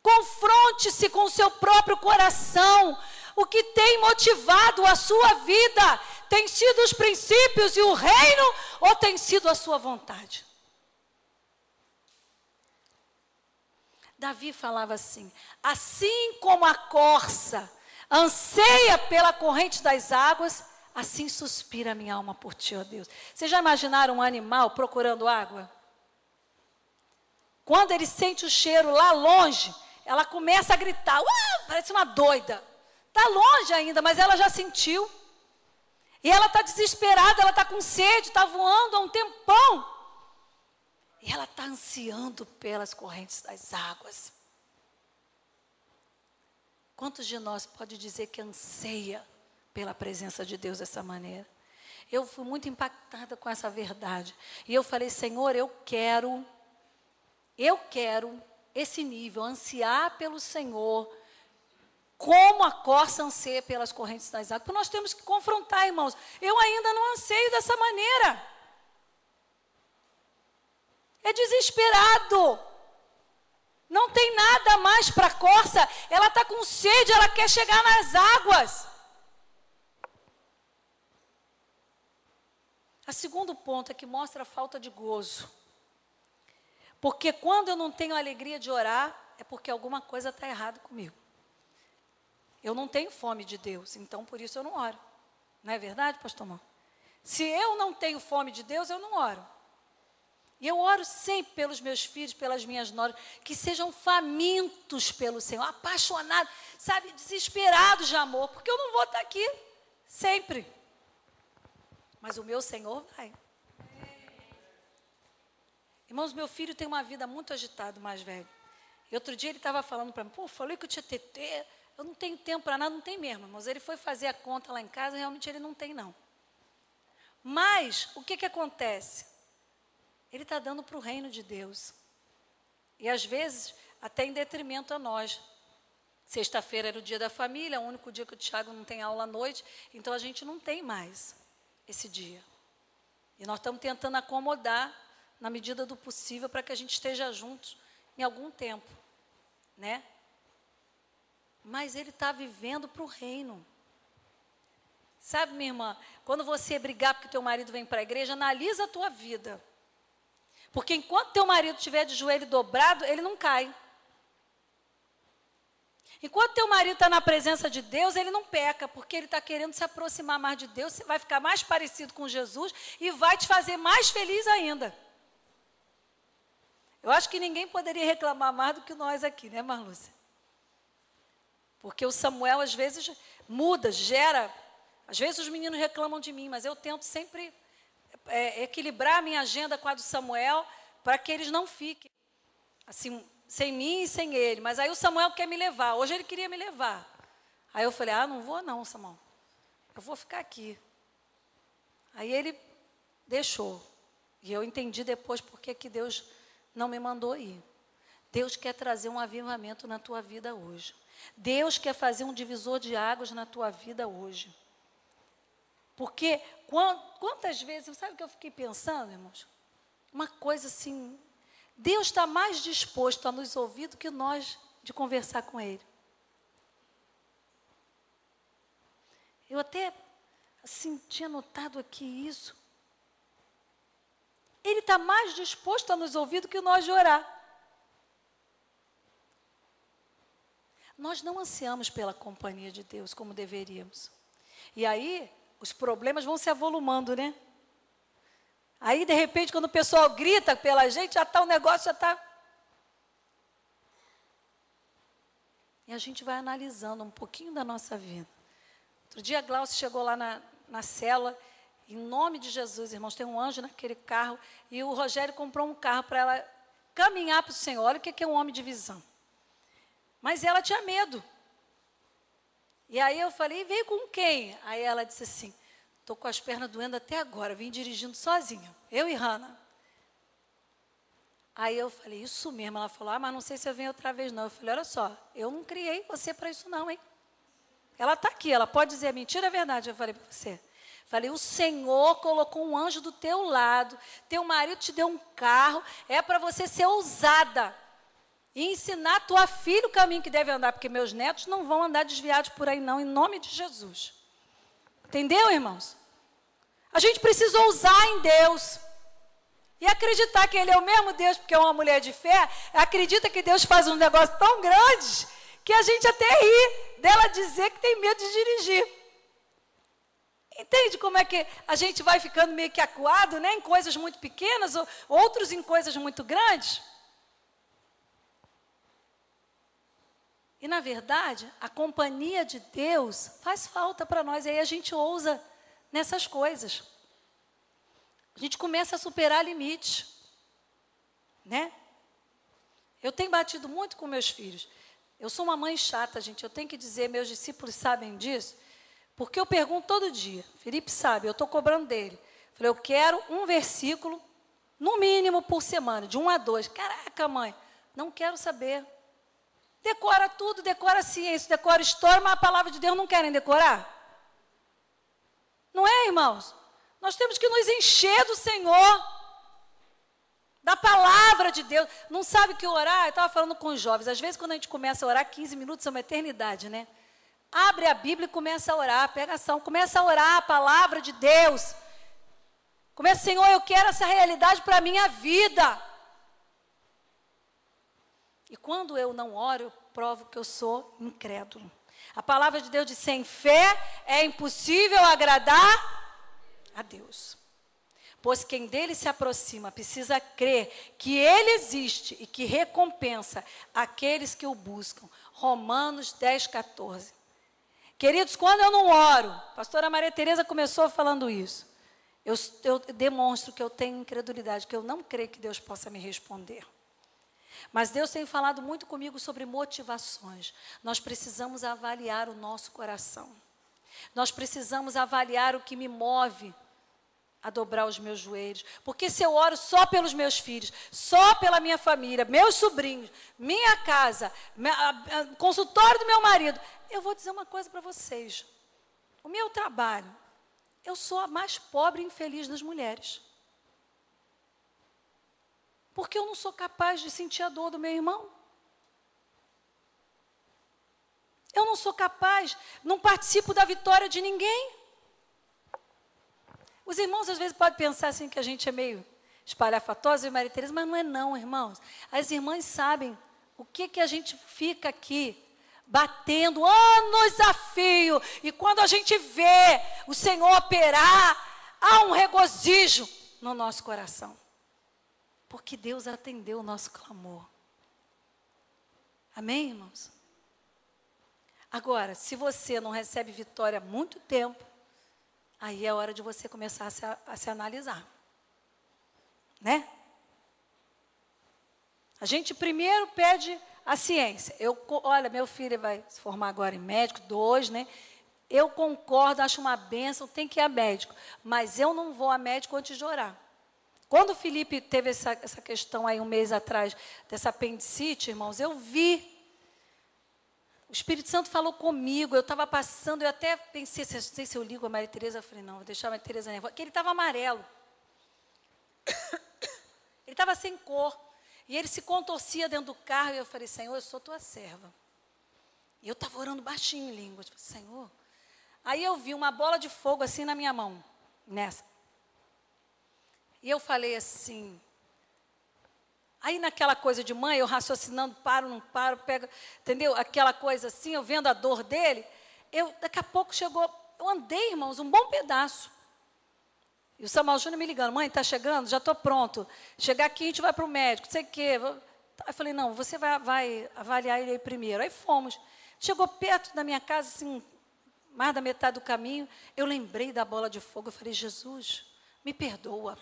Confronte-se com o seu próprio coração. O que tem motivado a sua vida tem sido os princípios e o reino ou tem sido a sua vontade? Davi falava assim: assim como a corça anseia pela corrente das águas, assim suspira a minha alma por ti, ó Deus. Vocês já imaginaram um animal procurando água? Quando ele sente o cheiro lá longe, ela começa a gritar, parece uma doida. Está longe ainda, mas ela já sentiu. E ela está desesperada, ela está com sede, está voando há um tempão. E ela está ansiando pelas correntes das águas. Quantos de nós pode dizer que anseia pela presença de Deus dessa maneira? Eu fui muito impactada com essa verdade. E eu falei, Senhor, eu quero, eu quero esse nível, ansiar pelo Senhor, como a corça anseia pelas correntes das águas. Porque nós temos que confrontar, irmãos. Eu ainda não anseio dessa maneira. É desesperado. Não tem nada mais para a corça. Ela está com sede, ela quer chegar nas águas. A segundo ponto é que mostra a falta de gozo. Porque quando eu não tenho alegria de orar, é porque alguma coisa está errada comigo. Eu não tenho fome de Deus, então por isso eu não oro. Não é verdade, pastor Mão? Se eu não tenho fome de Deus, eu não oro. E eu oro sempre pelos meus filhos, pelas minhas noras, que sejam famintos pelo Senhor, apaixonados, sabe, desesperados de amor, porque eu não vou estar aqui sempre. Mas o meu Senhor vai. Irmãos, meu filho tem uma vida muito agitada, mais velho. E outro dia ele estava falando para mim, pô, falei que eu tinha TT, eu não tenho tempo para nada, não tem mesmo, irmãos. Ele foi fazer a conta lá em casa, realmente ele não tem, não. Mas, o que, que acontece? Ele está dando para o reino de Deus. E às vezes, até em detrimento a nós. Sexta-feira era o dia da família, o único dia que o Tiago não tem aula à noite, então a gente não tem mais esse dia. E nós estamos tentando acomodar na medida do possível para que a gente esteja juntos em algum tempo, né? Mas ele está vivendo para o reino. Sabe, minha irmã, quando você brigar porque teu marido vem para a igreja, analisa a tua vida. Porque enquanto teu marido estiver de joelho dobrado, ele não cai. Enquanto teu marido está na presença de Deus, ele não peca, porque ele está querendo se aproximar mais de Deus, vai ficar mais parecido com Jesus e vai te fazer mais feliz ainda. Eu acho que ninguém poderia reclamar mais do que nós aqui, né, Marlúcia? Porque o Samuel, às vezes, muda, gera. Às vezes os meninos reclamam de mim, mas eu tento sempre é, equilibrar a minha agenda com a do Samuel para que eles não fiquem assim sem mim e sem ele. Mas aí o Samuel quer me levar. Hoje ele queria me levar. Aí eu falei: Ah, não vou não, Samuel. Eu vou ficar aqui. Aí ele deixou. E eu entendi depois porque que Deus não me mandou ir. Deus quer trazer um avivamento na tua vida hoje. Deus quer fazer um divisor de águas na tua vida hoje. Porque quantas vezes, sabe o que eu fiquei pensando, irmãos? Uma coisa assim Deus está mais disposto a nos ouvir do que nós de conversar com Ele. Eu até assim tinha notado aqui isso. Ele está mais disposto a nos ouvir do que nós de orar. Nós não ansiamos pela companhia de Deus como deveríamos. E aí, os problemas vão se avolumando, né? Aí, de repente, quando o pessoal grita pela gente, já está o negócio, já está. E a gente vai analisando um pouquinho da nossa vida. Outro dia a Glaucia chegou lá na, na cela, em nome de Jesus, irmãos, tem um anjo naquele carro, e o Rogério comprou um carro para ela caminhar para o Senhor. Olha o que é um homem de visão. Mas ela tinha medo. E aí eu falei, veio com quem? Aí ela disse assim, Estou com as pernas doendo até agora, vim dirigindo sozinha, eu e Hanna. Aí eu falei, isso mesmo. Ela falou, ah, mas não sei se eu venho outra vez, não. Eu falei, olha só, eu não criei você para isso, não, hein? Ela está aqui, ela pode dizer mentira, é verdade. Eu falei para você. Falei, o Senhor colocou um anjo do teu lado, teu marido te deu um carro, é para você ser ousada e ensinar tua filha o caminho que deve andar, porque meus netos não vão andar desviados por aí, não, em nome de Jesus. Entendeu, irmãos? A gente precisa ousar em Deus. E acreditar que Ele é o mesmo Deus, porque é uma mulher de fé, acredita que Deus faz um negócio tão grande que a gente até ri dela dizer que tem medo de dirigir. Entende como é que a gente vai ficando meio que acuado, né? Em coisas muito pequenas, ou outros em coisas muito grandes? E, na verdade, a companhia de Deus faz falta para nós. E aí a gente ousa nessas coisas. A gente começa a superar limites. Né? Eu tenho batido muito com meus filhos. Eu sou uma mãe chata, gente. Eu tenho que dizer, meus discípulos sabem disso. Porque eu pergunto todo dia. Felipe sabe, eu estou cobrando dele. Falei, eu quero um versículo, no mínimo por semana, de um a dois. Caraca, mãe, não quero saber. Decora tudo, decora ciência, decora história, mas a palavra de Deus não querem decorar? Não é, irmãos? Nós temos que nos encher do Senhor, da palavra de Deus. Não sabe o que orar? Eu estava falando com os jovens. Às vezes, quando a gente começa a orar, 15 minutos é uma eternidade, né? Abre a Bíblia e começa a orar, pega ação, começa a orar a palavra de Deus. Começa, Senhor, eu quero essa realidade para a minha vida. E quando eu não oro, eu provo que eu sou incrédulo. A palavra de Deus diz: sem fé é impossível agradar a Deus. Pois quem dele se aproxima precisa crer que ele existe e que recompensa aqueles que o buscam. Romanos 10, 14. Queridos, quando eu não oro, a pastora Maria Tereza começou falando isso. Eu, eu demonstro que eu tenho incredulidade, que eu não creio que Deus possa me responder. Mas Deus tem falado muito comigo sobre motivações. Nós precisamos avaliar o nosso coração. Nós precisamos avaliar o que me move a dobrar os meus joelhos. Porque se eu oro só pelos meus filhos, só pela minha família, meus sobrinhos, minha casa, consultório do meu marido, eu vou dizer uma coisa para vocês. O meu trabalho, eu sou a mais pobre e infeliz das mulheres. Porque eu não sou capaz de sentir a dor do meu irmão. Eu não sou capaz, não participo da vitória de ninguém. Os irmãos às vezes podem pensar assim que a gente é meio espalhafatosa e Maria mas não é não, irmãos. As irmãs sabem o que que a gente fica aqui batendo anos a fio, e quando a gente vê o Senhor operar, há um regozijo no nosso coração. Porque Deus atendeu o nosso clamor. Amém, irmãos? Agora, se você não recebe vitória há muito tempo, aí é hora de você começar a se, a se analisar. Né? A gente primeiro pede a ciência. Eu, olha, meu filho vai se formar agora em médico, dois, né? Eu concordo, acho uma benção, tem que ir a médico. Mas eu não vou a médico antes de orar. Quando o Felipe teve essa, essa questão aí um mês atrás, dessa apendicite, irmãos, eu vi. O Espírito Santo falou comigo, eu estava passando, eu até pensei, não sei se eu ligo a Maria Tereza, eu falei, não, vou deixar a Maria Tereza nervosa, porque ele estava amarelo. Ele estava sem cor. E ele se contorcia dentro do carro, e eu falei, Senhor, eu sou tua serva. E eu estava orando baixinho em língua, tipo, Senhor. Aí eu vi uma bola de fogo assim na minha mão, nessa. E eu falei assim. Aí naquela coisa de mãe, eu raciocinando, paro, não paro, pego, entendeu? Aquela coisa assim, eu vendo a dor dele. Eu, daqui a pouco chegou, eu andei, irmãos, um bom pedaço. E o Samuel Júnior me ligando, mãe, está chegando? Já estou pronto. Chegar aqui, a gente vai para o médico, não sei o quê. Eu falei, não, você vai, vai avaliar ele aí primeiro. Aí fomos. Chegou perto da minha casa, assim, mais da metade do caminho, eu lembrei da bola de fogo. Eu falei, Jesus, me perdoa.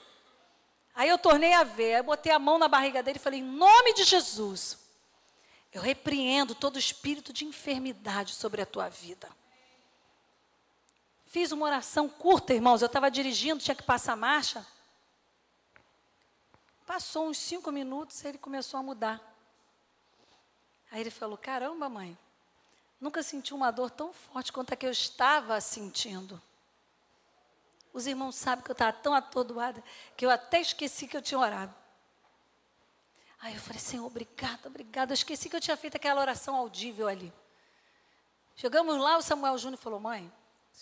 Aí eu tornei a ver, aí eu botei a mão na barriga dele e falei: em nome de Jesus, eu repreendo todo espírito de enfermidade sobre a tua vida. Fiz uma oração curta, irmãos. Eu estava dirigindo, tinha que passar a marcha. Passou uns cinco minutos, ele começou a mudar. Aí ele falou: Caramba, mãe, nunca senti uma dor tão forte quanto a que eu estava sentindo. Os irmãos sabem que eu estava tão atordoada que eu até esqueci que eu tinha orado. Aí eu falei, Senhor, obrigada, obrigada. Eu esqueci que eu tinha feito aquela oração audível ali. Chegamos lá, o Samuel Júnior falou, mãe,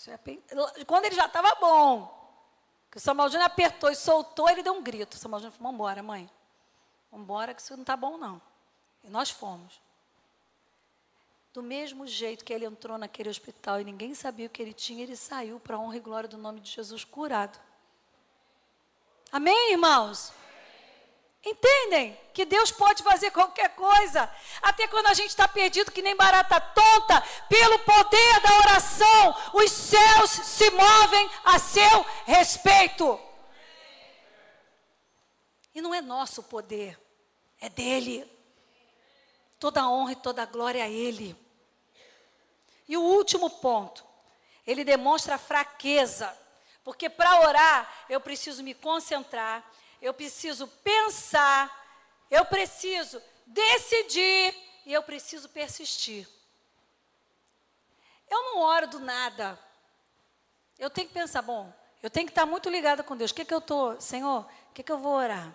é quando ele já estava bom, que o Samuel Júnior apertou e soltou, ele deu um grito. O Samuel Júnior falou, vamos embora, mãe. Vamos embora, que isso não está bom, não. E nós fomos. Do mesmo jeito que ele entrou naquele hospital e ninguém sabia o que ele tinha, ele saiu para a honra e glória do nome de Jesus curado. Amém, irmãos? Entendem? Que Deus pode fazer qualquer coisa. Até quando a gente está perdido, que nem barata tonta, pelo poder da oração, os céus se movem a seu respeito. E não é nosso poder, é dele. Toda a honra e toda a glória a ele. E o último ponto, ele demonstra fraqueza. Porque para orar, eu preciso me concentrar, eu preciso pensar, eu preciso decidir e eu preciso persistir. Eu não oro do nada. Eu tenho que pensar, bom, eu tenho que estar muito ligada com Deus. O que, que eu estou, Senhor, o que, que eu vou orar?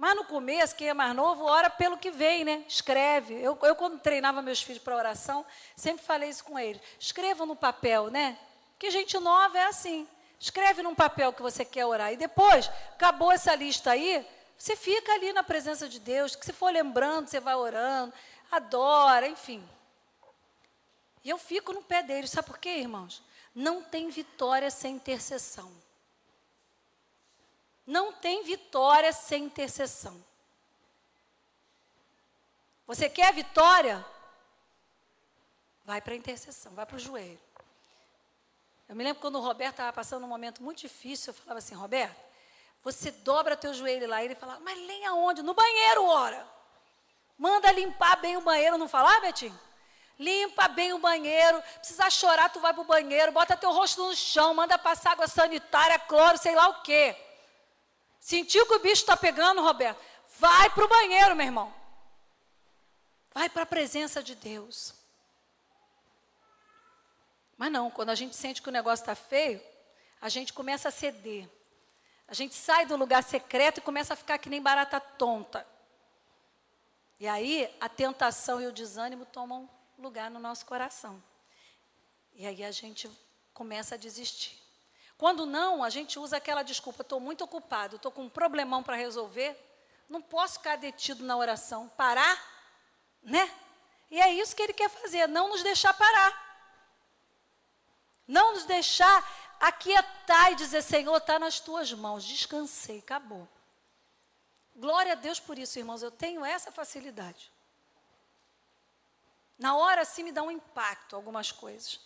Mas no começo, quem é mais novo, ora pelo que vem, né? Escreve. Eu, eu quando treinava meus filhos para oração, sempre falei isso com eles. Escrevam no papel, né? Que gente nova é assim. Escreve num papel que você quer orar. E depois, acabou essa lista aí, você fica ali na presença de Deus, que se for lembrando, você vai orando, adora, enfim. E eu fico no pé deles. Sabe por quê, irmãos? Não tem vitória sem intercessão. Não tem vitória sem intercessão. Você quer vitória? Vai para a intercessão, vai para o joelho. Eu me lembro quando o Roberto estava passando um momento muito difícil, eu falava assim, Roberto, você dobra teu joelho lá. E ele falava, mas nem aonde? No banheiro, ora. Manda limpar bem o banheiro, não falar, Betinho? Limpa bem o banheiro. Precisa chorar, tu vai para o banheiro, bota teu rosto no chão, manda passar água sanitária, cloro, sei lá o quê. Sentiu que o bicho está pegando, Roberto? Vai para o banheiro, meu irmão. Vai para a presença de Deus. Mas não, quando a gente sente que o negócio está feio, a gente começa a ceder. A gente sai do lugar secreto e começa a ficar que nem barata tonta. E aí a tentação e o desânimo tomam lugar no nosso coração. E aí a gente começa a desistir. Quando não, a gente usa aquela desculpa: estou muito ocupado, estou com um problemão para resolver, não posso ficar detido na oração, parar, né? E é isso que ele quer fazer, não nos deixar parar. Não nos deixar aquietar e dizer: Senhor, está nas tuas mãos, descansei, acabou. Glória a Deus por isso, irmãos, eu tenho essa facilidade. Na hora, sim, me dá um impacto algumas coisas.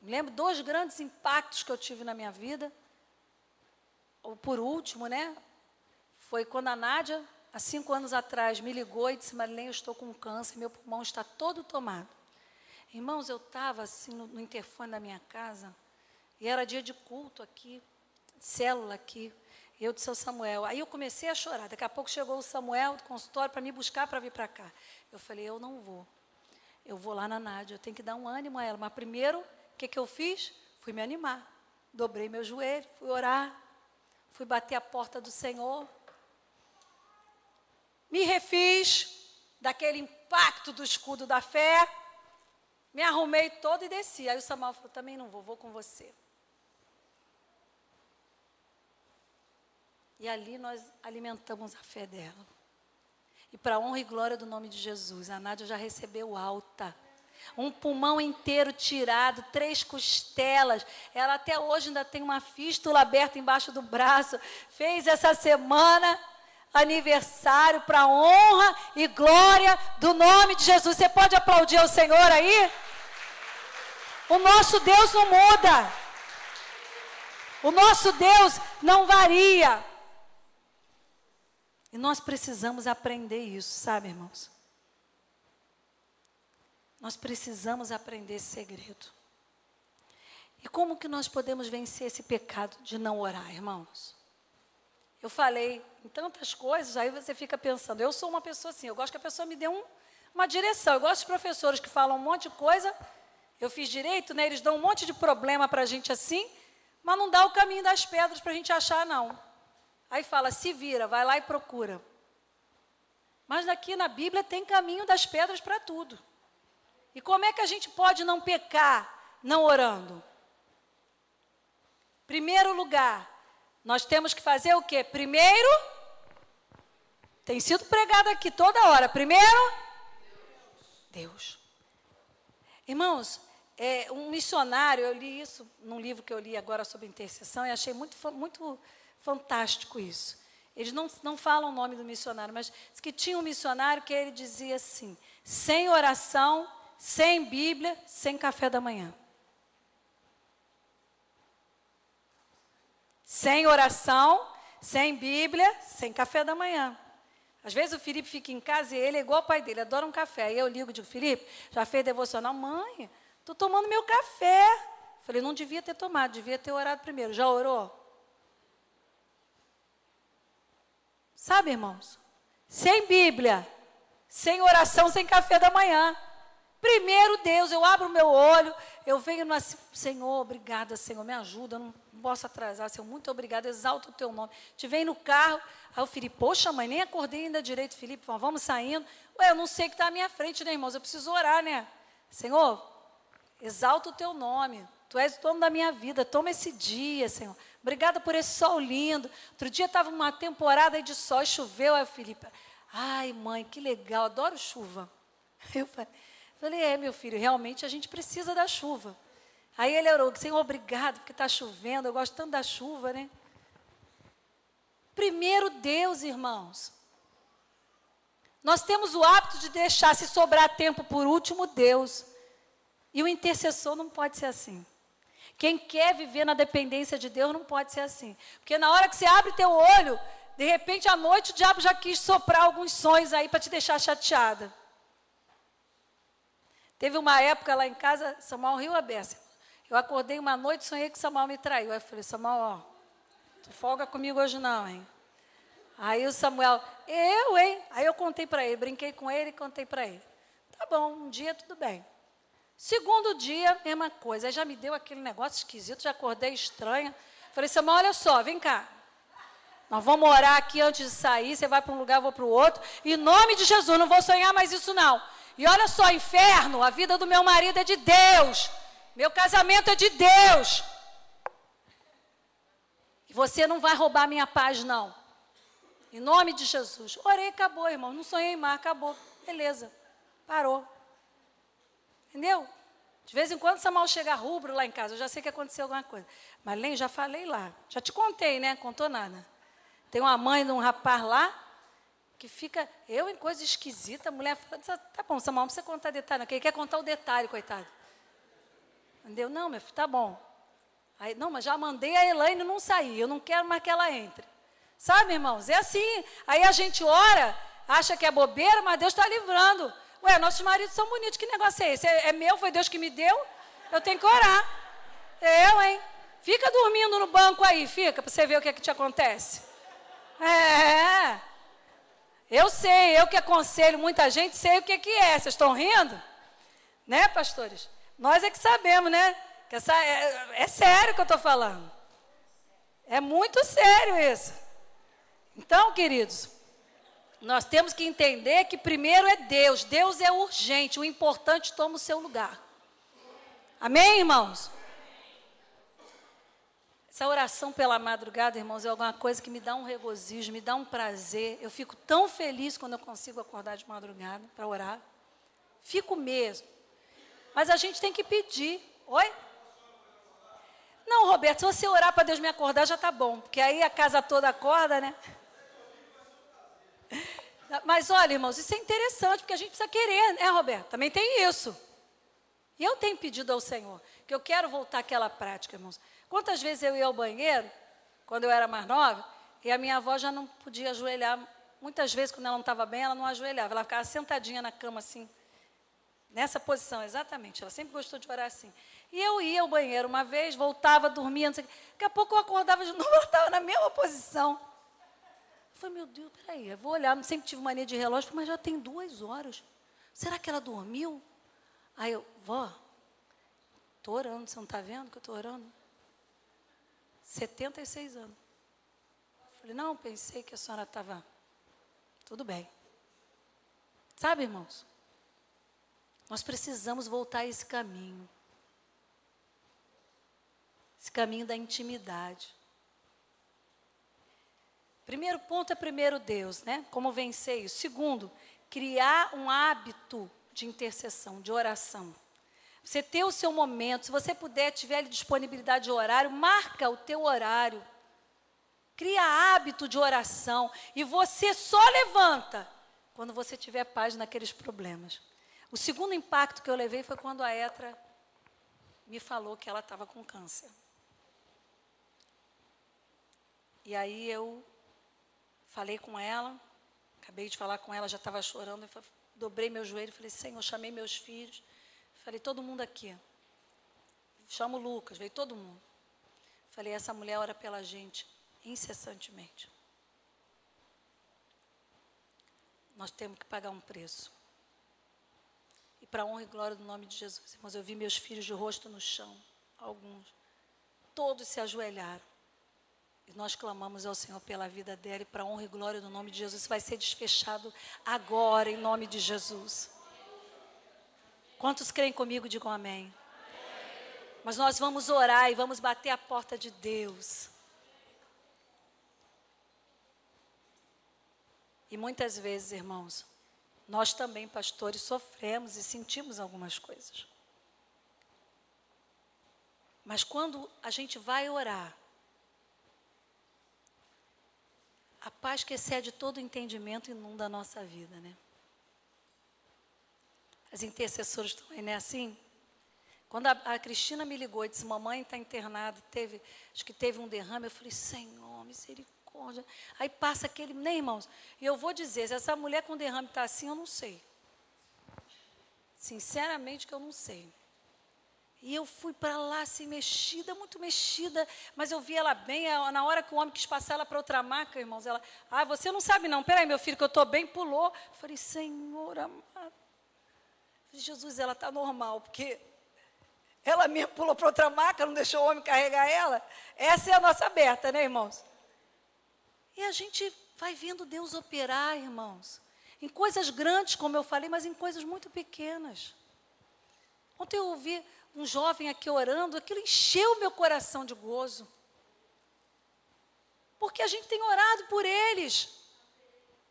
Me lembro dois grandes impactos que eu tive na minha vida. O por último, né? Foi quando a Nádia, há cinco anos atrás, me ligou e disse: Marilene, eu estou com câncer, meu pulmão está todo tomado. Irmãos, eu estava assim no, no interfone da minha casa, e era dia de culto aqui, célula aqui. Eu disse ao Samuel. Aí eu comecei a chorar. Daqui a pouco chegou o Samuel do consultório para me buscar para vir para cá. Eu falei: eu não vou. Eu vou lá na Nádia, eu tenho que dar um ânimo a ela. Mas primeiro que, que eu fiz? Fui me animar. Dobrei meu joelho, fui orar, fui bater a porta do Senhor. Me refiz daquele impacto do escudo da fé. Me arrumei todo e desci. Aí o Samuel falou: também não vou, vou com você. E ali nós alimentamos a fé dela. E para honra e glória do nome de Jesus, a Nádia já recebeu alta um pulmão inteiro tirado, três costelas. Ela até hoje ainda tem uma fístula aberta embaixo do braço. Fez essa semana aniversário para honra e glória do nome de Jesus. Você pode aplaudir ao Senhor aí? O nosso Deus não muda. O nosso Deus não varia. E nós precisamos aprender isso, sabe, irmãos? Nós precisamos aprender esse segredo. E como que nós podemos vencer esse pecado de não orar, irmãos? Eu falei em tantas coisas, aí você fica pensando, eu sou uma pessoa assim, eu gosto que a pessoa me dê um, uma direção. Eu gosto de professores que falam um monte de coisa, eu fiz direito, né? Eles dão um monte de problema para a gente assim, mas não dá o caminho das pedras para a gente achar, não. Aí fala, se vira, vai lá e procura. Mas aqui na Bíblia tem caminho das pedras para tudo. E como é que a gente pode não pecar não orando? Primeiro lugar, nós temos que fazer o quê? Primeiro, tem sido pregado aqui toda hora. Primeiro, Deus. Irmãos, é, um missionário, eu li isso num livro que eu li agora sobre intercessão e achei muito, muito fantástico isso. Eles não, não falam o nome do missionário, mas que tinha um missionário que ele dizia assim: sem oração, sem Bíblia, sem café da manhã. Sem oração, sem Bíblia, sem café da manhã. Às vezes o Felipe fica em casa e ele é igual ao pai dele, adora um café. Aí eu ligo e digo, Felipe, já fez devocional? Mãe, estou tomando meu café. Falei, não devia ter tomado, devia ter orado primeiro. Já orou? Sabe, irmãos? Sem Bíblia, sem oração, sem café da manhã. Primeiro Deus, eu abro o meu olho, eu venho no Senhor, obrigada, Senhor, me ajuda, eu não posso atrasar, Senhor, muito obrigada, exalta o teu nome. Te vem no carro, aí o Felipe, poxa, mãe, nem acordei ainda direito, Felipe, vamos saindo. Ué, eu não sei o que está à minha frente, né, irmãos? Eu preciso orar, né? Senhor, exalta o teu nome. Tu és o dono da minha vida, toma esse dia, Senhor. Obrigada por esse sol lindo. Outro dia estava uma temporada de sol, choveu, aí o Felipe, ai, mãe, que legal, adoro chuva. Eu falei, Falei, é, meu filho, realmente a gente precisa da chuva. Aí ele orou, Senhor, obrigado, porque está chovendo, eu gosto tanto da chuva, né? Primeiro Deus, irmãos. Nós temos o hábito de deixar, se sobrar tempo por último, Deus. E o intercessor não pode ser assim. Quem quer viver na dependência de Deus não pode ser assim. Porque na hora que você abre teu olho, de repente à noite o diabo já quis soprar alguns sonhos aí para te deixar chateada. Teve uma época lá em casa, Samuel riu a beça. Eu acordei uma noite sonhei que Samuel me traiu. Aí eu falei, Samuel, ó, tu folga comigo hoje não, hein? Aí o Samuel, eu, hein? Aí eu contei para ele, brinquei com ele e contei para ele. Tá bom, um dia tudo bem. Segundo dia, mesma coisa. Aí já me deu aquele negócio esquisito, já acordei estranha. Falei, Samuel, olha só, vem cá. Nós vamos orar aqui antes de sair, você vai para um lugar, eu vou para o outro. Em nome de Jesus, não vou sonhar mais isso não. E olha só, inferno, a vida do meu marido é de Deus. Meu casamento é de Deus. Você não vai roubar minha paz, não. Em nome de Jesus. Orei, acabou, irmão. Não sonhei mais, acabou. Beleza. Parou. Entendeu? De vez em quando Samuel chega rubro lá em casa, eu já sei que aconteceu alguma coisa. Mas nem já falei lá. Já te contei, né? Contou nada. Tem uma mãe de um rapaz lá, que fica, eu em coisa esquisita, a mulher fala, tá bom, Samuel, não precisa contar detalhe, não, ele quer contar o detalhe, coitado. Entendeu? Não, meu filho, tá bom. Aí, não, mas já mandei a Elaine não sair, eu não quero mais que ela entre. Sabe, irmãos? É assim. Aí a gente ora, acha que é bobeira, mas Deus está livrando. Ué, nossos maridos são bonitos, que negócio é esse? É, é meu, foi Deus que me deu? Eu tenho que orar. Eu, hein? Fica dormindo no banco aí, fica, para você ver o que, é que te acontece. É. Eu sei, eu que aconselho muita gente, sei o que, que é. Vocês estão rindo? Né, pastores? Nós é que sabemos, né? Que essa, é, é sério que eu estou falando. É muito sério isso. Então, queridos, nós temos que entender que primeiro é Deus. Deus é urgente, o importante toma o seu lugar. Amém, irmãos? Essa oração pela madrugada, irmãos, é alguma coisa que me dá um regozijo, me dá um prazer. Eu fico tão feliz quando eu consigo acordar de madrugada para orar. Fico mesmo. Mas a gente tem que pedir. Oi? Não, Roberto, se você orar para Deus me acordar, já está bom. Porque aí a casa toda acorda, né? Mas olha, irmãos, isso é interessante, porque a gente precisa querer, né, Roberto? Também tem isso. E eu tenho pedido ao Senhor, que eu quero voltar àquela prática, irmãos. Quantas vezes eu ia ao banheiro, quando eu era mais nova, e a minha avó já não podia ajoelhar. Muitas vezes, quando ela não estava bem, ela não ajoelhava. Ela ficava sentadinha na cama, assim, nessa posição, exatamente. Ela sempre gostou de orar assim. E eu ia ao banheiro uma vez, voltava, dormia, não sei o quê. Daqui a pouco eu acordava de novo, ela estava na mesma posição. Eu falei, meu Deus, peraí, eu vou olhar. Sempre tive mania de relógio, mas já tem duas horas. Será que ela dormiu? Aí eu, vó, estou orando, você não está vendo que eu estou orando? 76 anos. Falei, não, pensei que a senhora estava. Tudo bem. Sabe, irmãos? Nós precisamos voltar a esse caminho. Esse caminho da intimidade. Primeiro ponto é primeiro Deus, né? Como vencer isso. Segundo, criar um hábito de intercessão, de oração. Você ter o seu momento, se você puder, tiver disponibilidade de horário, marca o teu horário. cria hábito de oração e você só levanta quando você tiver paz naqueles problemas. O segundo impacto que eu levei foi quando a Etra me falou que ela estava com câncer. E aí eu falei com ela, acabei de falar com ela, já estava chorando, dobrei meu joelho, falei, Senhor, chamei meus filhos, falei, todo mundo aqui. Chamo o Lucas, veio todo mundo. Falei, essa mulher ora pela gente incessantemente. Nós temos que pagar um preço. E para honra e glória do nome de Jesus, irmãos, eu vi meus filhos de rosto no chão, alguns. Todos se ajoelharam. E nós clamamos ao Senhor pela vida dela e para honra e glória do nome de Jesus. Isso vai ser desfechado agora, em nome de Jesus. Quantos creem comigo, digam amém. Mas nós vamos orar e vamos bater a porta de Deus. E muitas vezes, irmãos, nós também, pastores, sofremos e sentimos algumas coisas. Mas quando a gente vai orar, a paz que excede todo entendimento inunda a nossa vida, né? As intercessoras também, né? Assim, quando a, a Cristina me ligou e disse, mamãe está internada, teve, acho que teve um derrame, eu falei, Senhor, misericórdia. Aí passa aquele, nem né, irmãos, e eu vou dizer, se essa mulher com derrame está assim, eu não sei. Sinceramente que eu não sei. E eu fui para lá assim, mexida, muito mexida, mas eu vi ela bem. Na hora que o homem quis passar ela para outra maca, irmãos, ela, ah, você não sabe não, peraí, meu filho, que eu estou bem, pulou. Eu falei, Senhor amado. Falei, Jesus, ela está normal, porque ela mesmo pulou para outra maca, não deixou o homem carregar ela. Essa é a nossa aberta, né, irmãos? E a gente vai vendo Deus operar, irmãos, em coisas grandes, como eu falei, mas em coisas muito pequenas. Ontem eu ouvi um jovem aqui orando, aquilo encheu meu coração de gozo. Porque a gente tem orado por eles.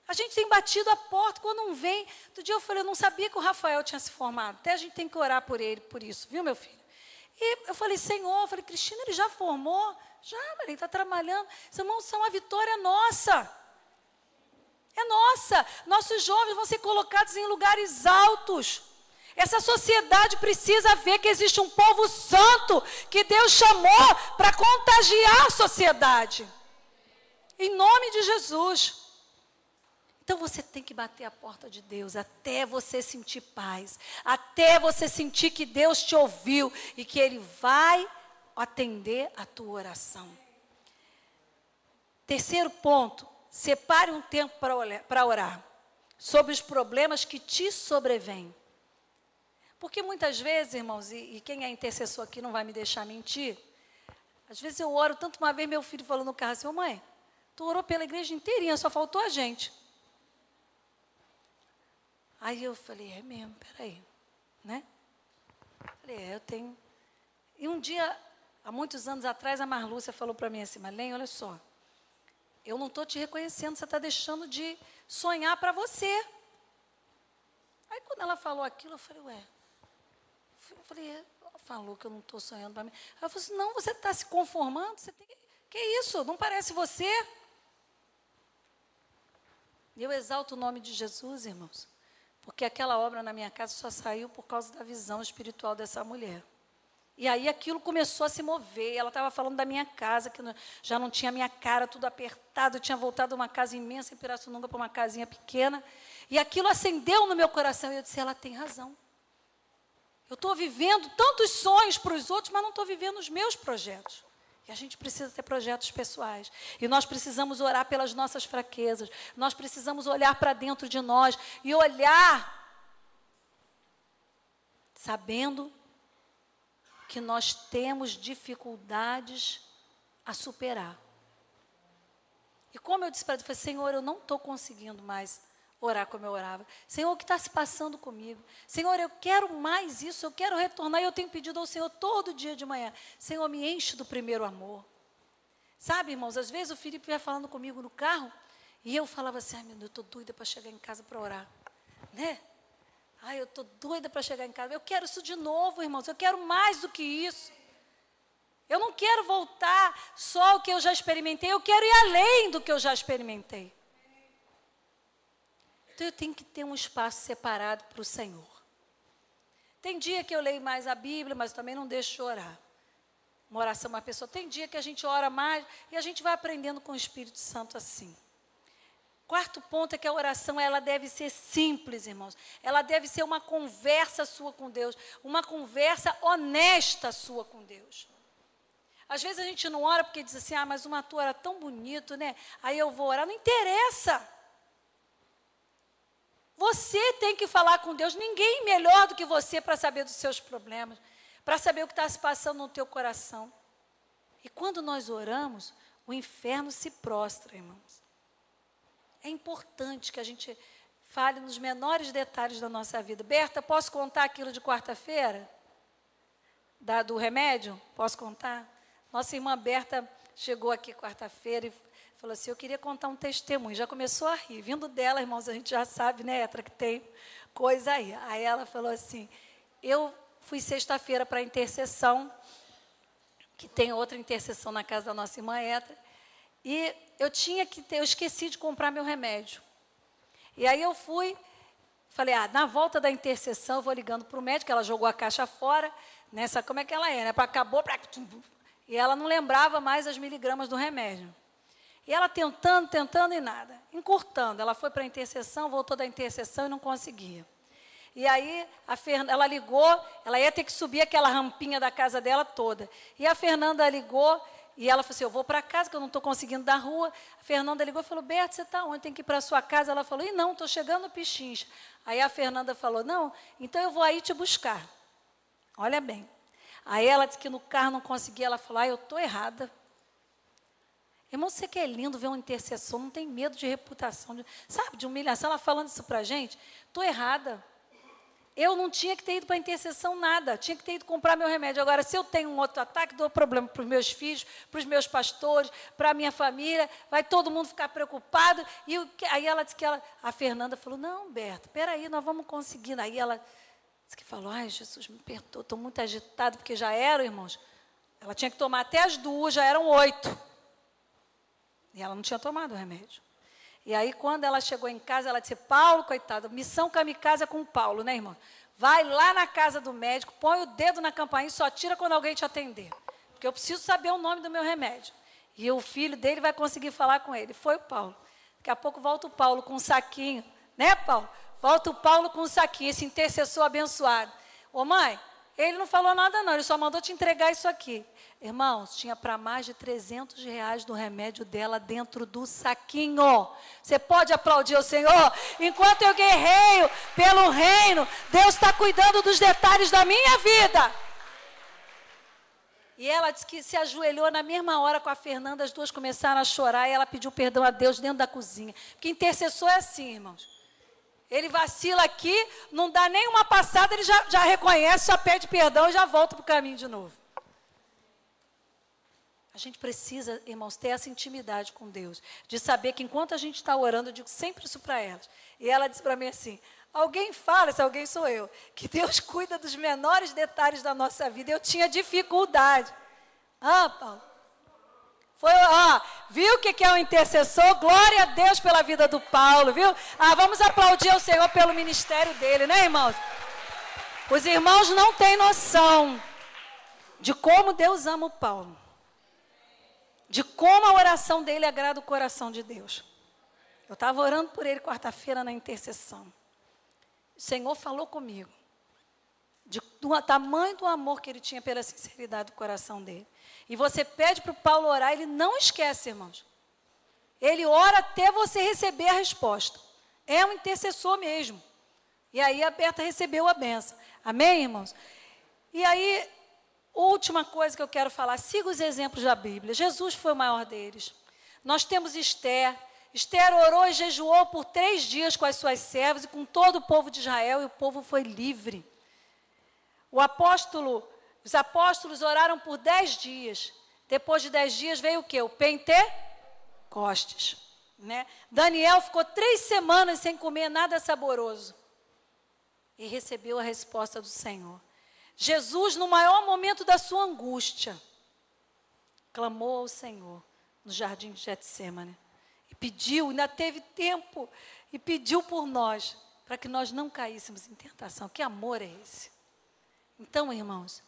A gente tem batido a porta quando não vem. Outro dia eu falei, eu não sabia que o Rafael tinha se formado. Até a gente tem que orar por ele, por isso, viu, meu filho? E eu falei, Senhor, eu falei, Cristina, ele já formou? Já, ele está trabalhando. Irmãos, são a vitória nossa. É nossa. Nossos jovens vão ser colocados em lugares altos. Essa sociedade precisa ver que existe um povo santo que Deus chamou para contagiar a sociedade. Em nome de Jesus. Então você tem que bater a porta de Deus até você sentir paz, até você sentir que Deus te ouviu e que Ele vai atender a tua oração. Terceiro ponto, separe um tempo para orar sobre os problemas que te sobrevêm. Porque muitas vezes, irmãos, e, e, quem é intercessor aqui não vai me deixar mentir, às vezes eu oro, tanto uma vez meu filho falou no carro assim, mãe, tu orou pela igreja inteirinha, só faltou a gente. Aí eu falei, é mesmo, peraí, né? Falei, é, eu tenho. E um dia, há muitos anos atrás, a Marlúcia falou para mim assim, Marlene, olha só, eu não estou te reconhecendo, você está deixando de sonhar para você. Aí quando ela falou aquilo, eu falei, ué, eu falei, ela falou que eu não estou sonhando para mim. Ela falou assim, não, você está se conformando? Você tem... Que isso? Não parece você? Eu exalto o nome de Jesus, irmãos. Porque aquela obra na minha casa só saiu por causa da visão espiritual dessa mulher. E aí aquilo começou a se mover. Ela estava falando da minha casa, que já não tinha minha cara, tudo apertado. Eu tinha voltado de uma casa imensa em Pirassununga para uma casinha pequena. E aquilo acendeu no meu coração. E eu disse: ela tem razão. Eu estou vivendo tantos sonhos para os outros, mas não estou vivendo os meus projetos. E a gente precisa ter projetos pessoais. E nós precisamos orar pelas nossas fraquezas. Nós precisamos olhar para dentro de nós e olhar sabendo que nós temos dificuldades a superar. E como eu disse para falei, Senhor, eu não estou conseguindo mais orar como eu orava. Senhor, o que está se passando comigo? Senhor, eu quero mais isso, eu quero retornar. E eu tenho pedido ao Senhor todo dia de manhã: Senhor, me enche do primeiro amor. Sabe, irmãos, às vezes o Felipe ia falando comigo no carro e eu falava assim: ai meu Deus, eu estou doida para chegar em casa para orar. Né? Ai, eu estou doida para chegar em casa. Eu quero isso de novo, irmãos, eu quero mais do que isso. Eu não quero voltar só ao que eu já experimentei, eu quero ir além do que eu já experimentei. Então eu tenho que ter um espaço separado para o Senhor. Tem dia que eu leio mais a Bíblia, mas também não deixo de orar. Uma oração, uma pessoa. Tem dia que a gente ora mais e a gente vai aprendendo com o Espírito Santo assim. Quarto ponto é que a oração ela deve ser simples, irmãos. Ela deve ser uma conversa sua com Deus, uma conversa honesta sua com Deus. Às vezes a gente não ora porque diz assim: "Ah, mas uma tua era tão bonito, né? Aí eu vou orar". Não interessa. Você tem que falar com Deus. Ninguém melhor do que você para saber dos seus problemas, para saber o que está se passando no teu coração. E quando nós oramos, o inferno se prostra, irmãos. É importante que a gente fale nos menores detalhes da nossa vida. Berta, posso contar aquilo de quarta-feira? Do remédio? Posso contar? Nossa irmã Berta chegou aqui quarta-feira e falou assim: Eu queria contar um testemunho. Já começou a rir. Vindo dela, irmãos, a gente já sabe, né, Etra, que tem coisa aí. Aí ela falou assim: Eu fui sexta-feira para a intercessão, que tem outra intercessão na casa da nossa irmã Etra. E eu tinha que ter, eu esqueci de comprar meu remédio. E aí eu fui, falei, ah, na volta da intercessão, eu vou ligando para o médico, ela jogou a caixa fora, nessa, como é que ela é, né? Acabou, pra, e ela não lembrava mais as miligramas do remédio. E ela tentando, tentando e nada, encurtando. Ela foi para a intercessão, voltou da intercessão e não conseguia. E aí a Fern... ela ligou, ela ia ter que subir aquela rampinha da casa dela toda. E a Fernanda ligou e ela falou assim: Eu vou para casa, que eu não estou conseguindo dar rua. A Fernanda ligou e falou: Berto, você está onde? Tem que ir para sua casa. Ela falou: E não, estou chegando no Pichincha. Aí a Fernanda falou: Não, então eu vou aí te buscar. Olha bem. Aí ela disse que no carro não conseguia. Ela falou: Ah, eu estou errada. Irmão, você que é lindo ver um intercessor, não tem medo de reputação, de, sabe, de humilhação. Ela falando isso para a gente: Estou errada. Eu não tinha que ter ido para intercessão nada, tinha que ter ido comprar meu remédio. Agora, se eu tenho um outro ataque, dou problema para os meus filhos, para os meus pastores, para a minha família, vai todo mundo ficar preocupado. E aí ela disse que ela, a Fernanda falou: Não, Berta, peraí, nós vamos conseguir. Aí ela disse que falou: Ai, Jesus, me perdoa, estou muito agitada, porque já eram, irmãos. Ela tinha que tomar até as duas, já eram oito. E ela não tinha tomado o remédio. E aí, quando ela chegou em casa, ela disse: Paulo, coitado, missão kamikaze é com Paulo, né, irmão? Vai lá na casa do médico, põe o dedo na campainha e só tira quando alguém te atender. Porque eu preciso saber o nome do meu remédio. E o filho dele vai conseguir falar com ele. Foi o Paulo. Daqui a pouco volta o Paulo com um saquinho. Né, Paulo? Volta o Paulo com um saquinho, esse intercessor abençoado. Ô mãe, ele não falou nada não, ele só mandou te entregar isso aqui. Irmãos, tinha para mais de 300 reais do remédio dela dentro do saquinho. Você pode aplaudir o Senhor? Enquanto eu guerreio pelo reino, Deus está cuidando dos detalhes da minha vida. E ela disse que se ajoelhou na mesma hora com a Fernanda, as duas começaram a chorar e ela pediu perdão a Deus dentro da cozinha. Porque intercessor é assim, irmãos. Ele vacila aqui, não dá nem uma passada, ele já, já reconhece, já pede perdão e já volta para o caminho de novo. A gente precisa, irmãos, ter essa intimidade com Deus, de saber que enquanto a gente está orando, eu digo sempre isso para elas. E ela disse para mim assim: alguém fala, se alguém sou eu, que Deus cuida dos menores detalhes da nossa vida. Eu tinha dificuldade. Ah, Paulo. Foi, ó, viu o que, que é um intercessor? Glória a Deus pela vida do Paulo, viu? Ah, vamos aplaudir ao Senhor pelo ministério dele, né, irmãos? Os irmãos não têm noção de como Deus ama o Paulo de como a oração dele agrada o coração de Deus. Eu estava orando por ele quarta-feira na intercessão. O Senhor falou comigo de, do tamanho do amor que ele tinha pela sinceridade do coração dele. E você pede para o Paulo orar, ele não esquece, irmãos. Ele ora até você receber a resposta. É um intercessor mesmo. E aí a Berta recebeu a benção. Amém, irmãos? E aí Última coisa que eu quero falar, siga os exemplos da Bíblia. Jesus foi o maior deles. Nós temos Esther. Esther orou e jejuou por três dias com as suas servas e com todo o povo de Israel, e o povo foi livre. O apóstolo, os apóstolos oraram por dez dias. Depois de dez dias veio o quê? O Pentecostes. Né? Daniel ficou três semanas sem comer nada saboroso. E recebeu a resposta do Senhor. Jesus, no maior momento da sua angústia, clamou ao Senhor no jardim de Getsemane e pediu, ainda teve tempo e pediu por nós, para que nós não caíssemos em tentação. Que amor é esse? Então, irmãos,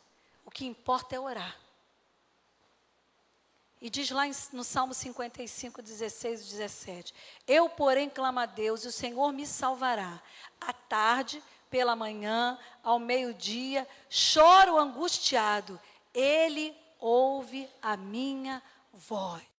o que importa é orar. E diz lá no Salmo 55, 16 e 17: Eu, porém, clamo a Deus, e o Senhor me salvará. À tarde, pela manhã, ao meio-dia, choro angustiado. Ele ouve a minha voz.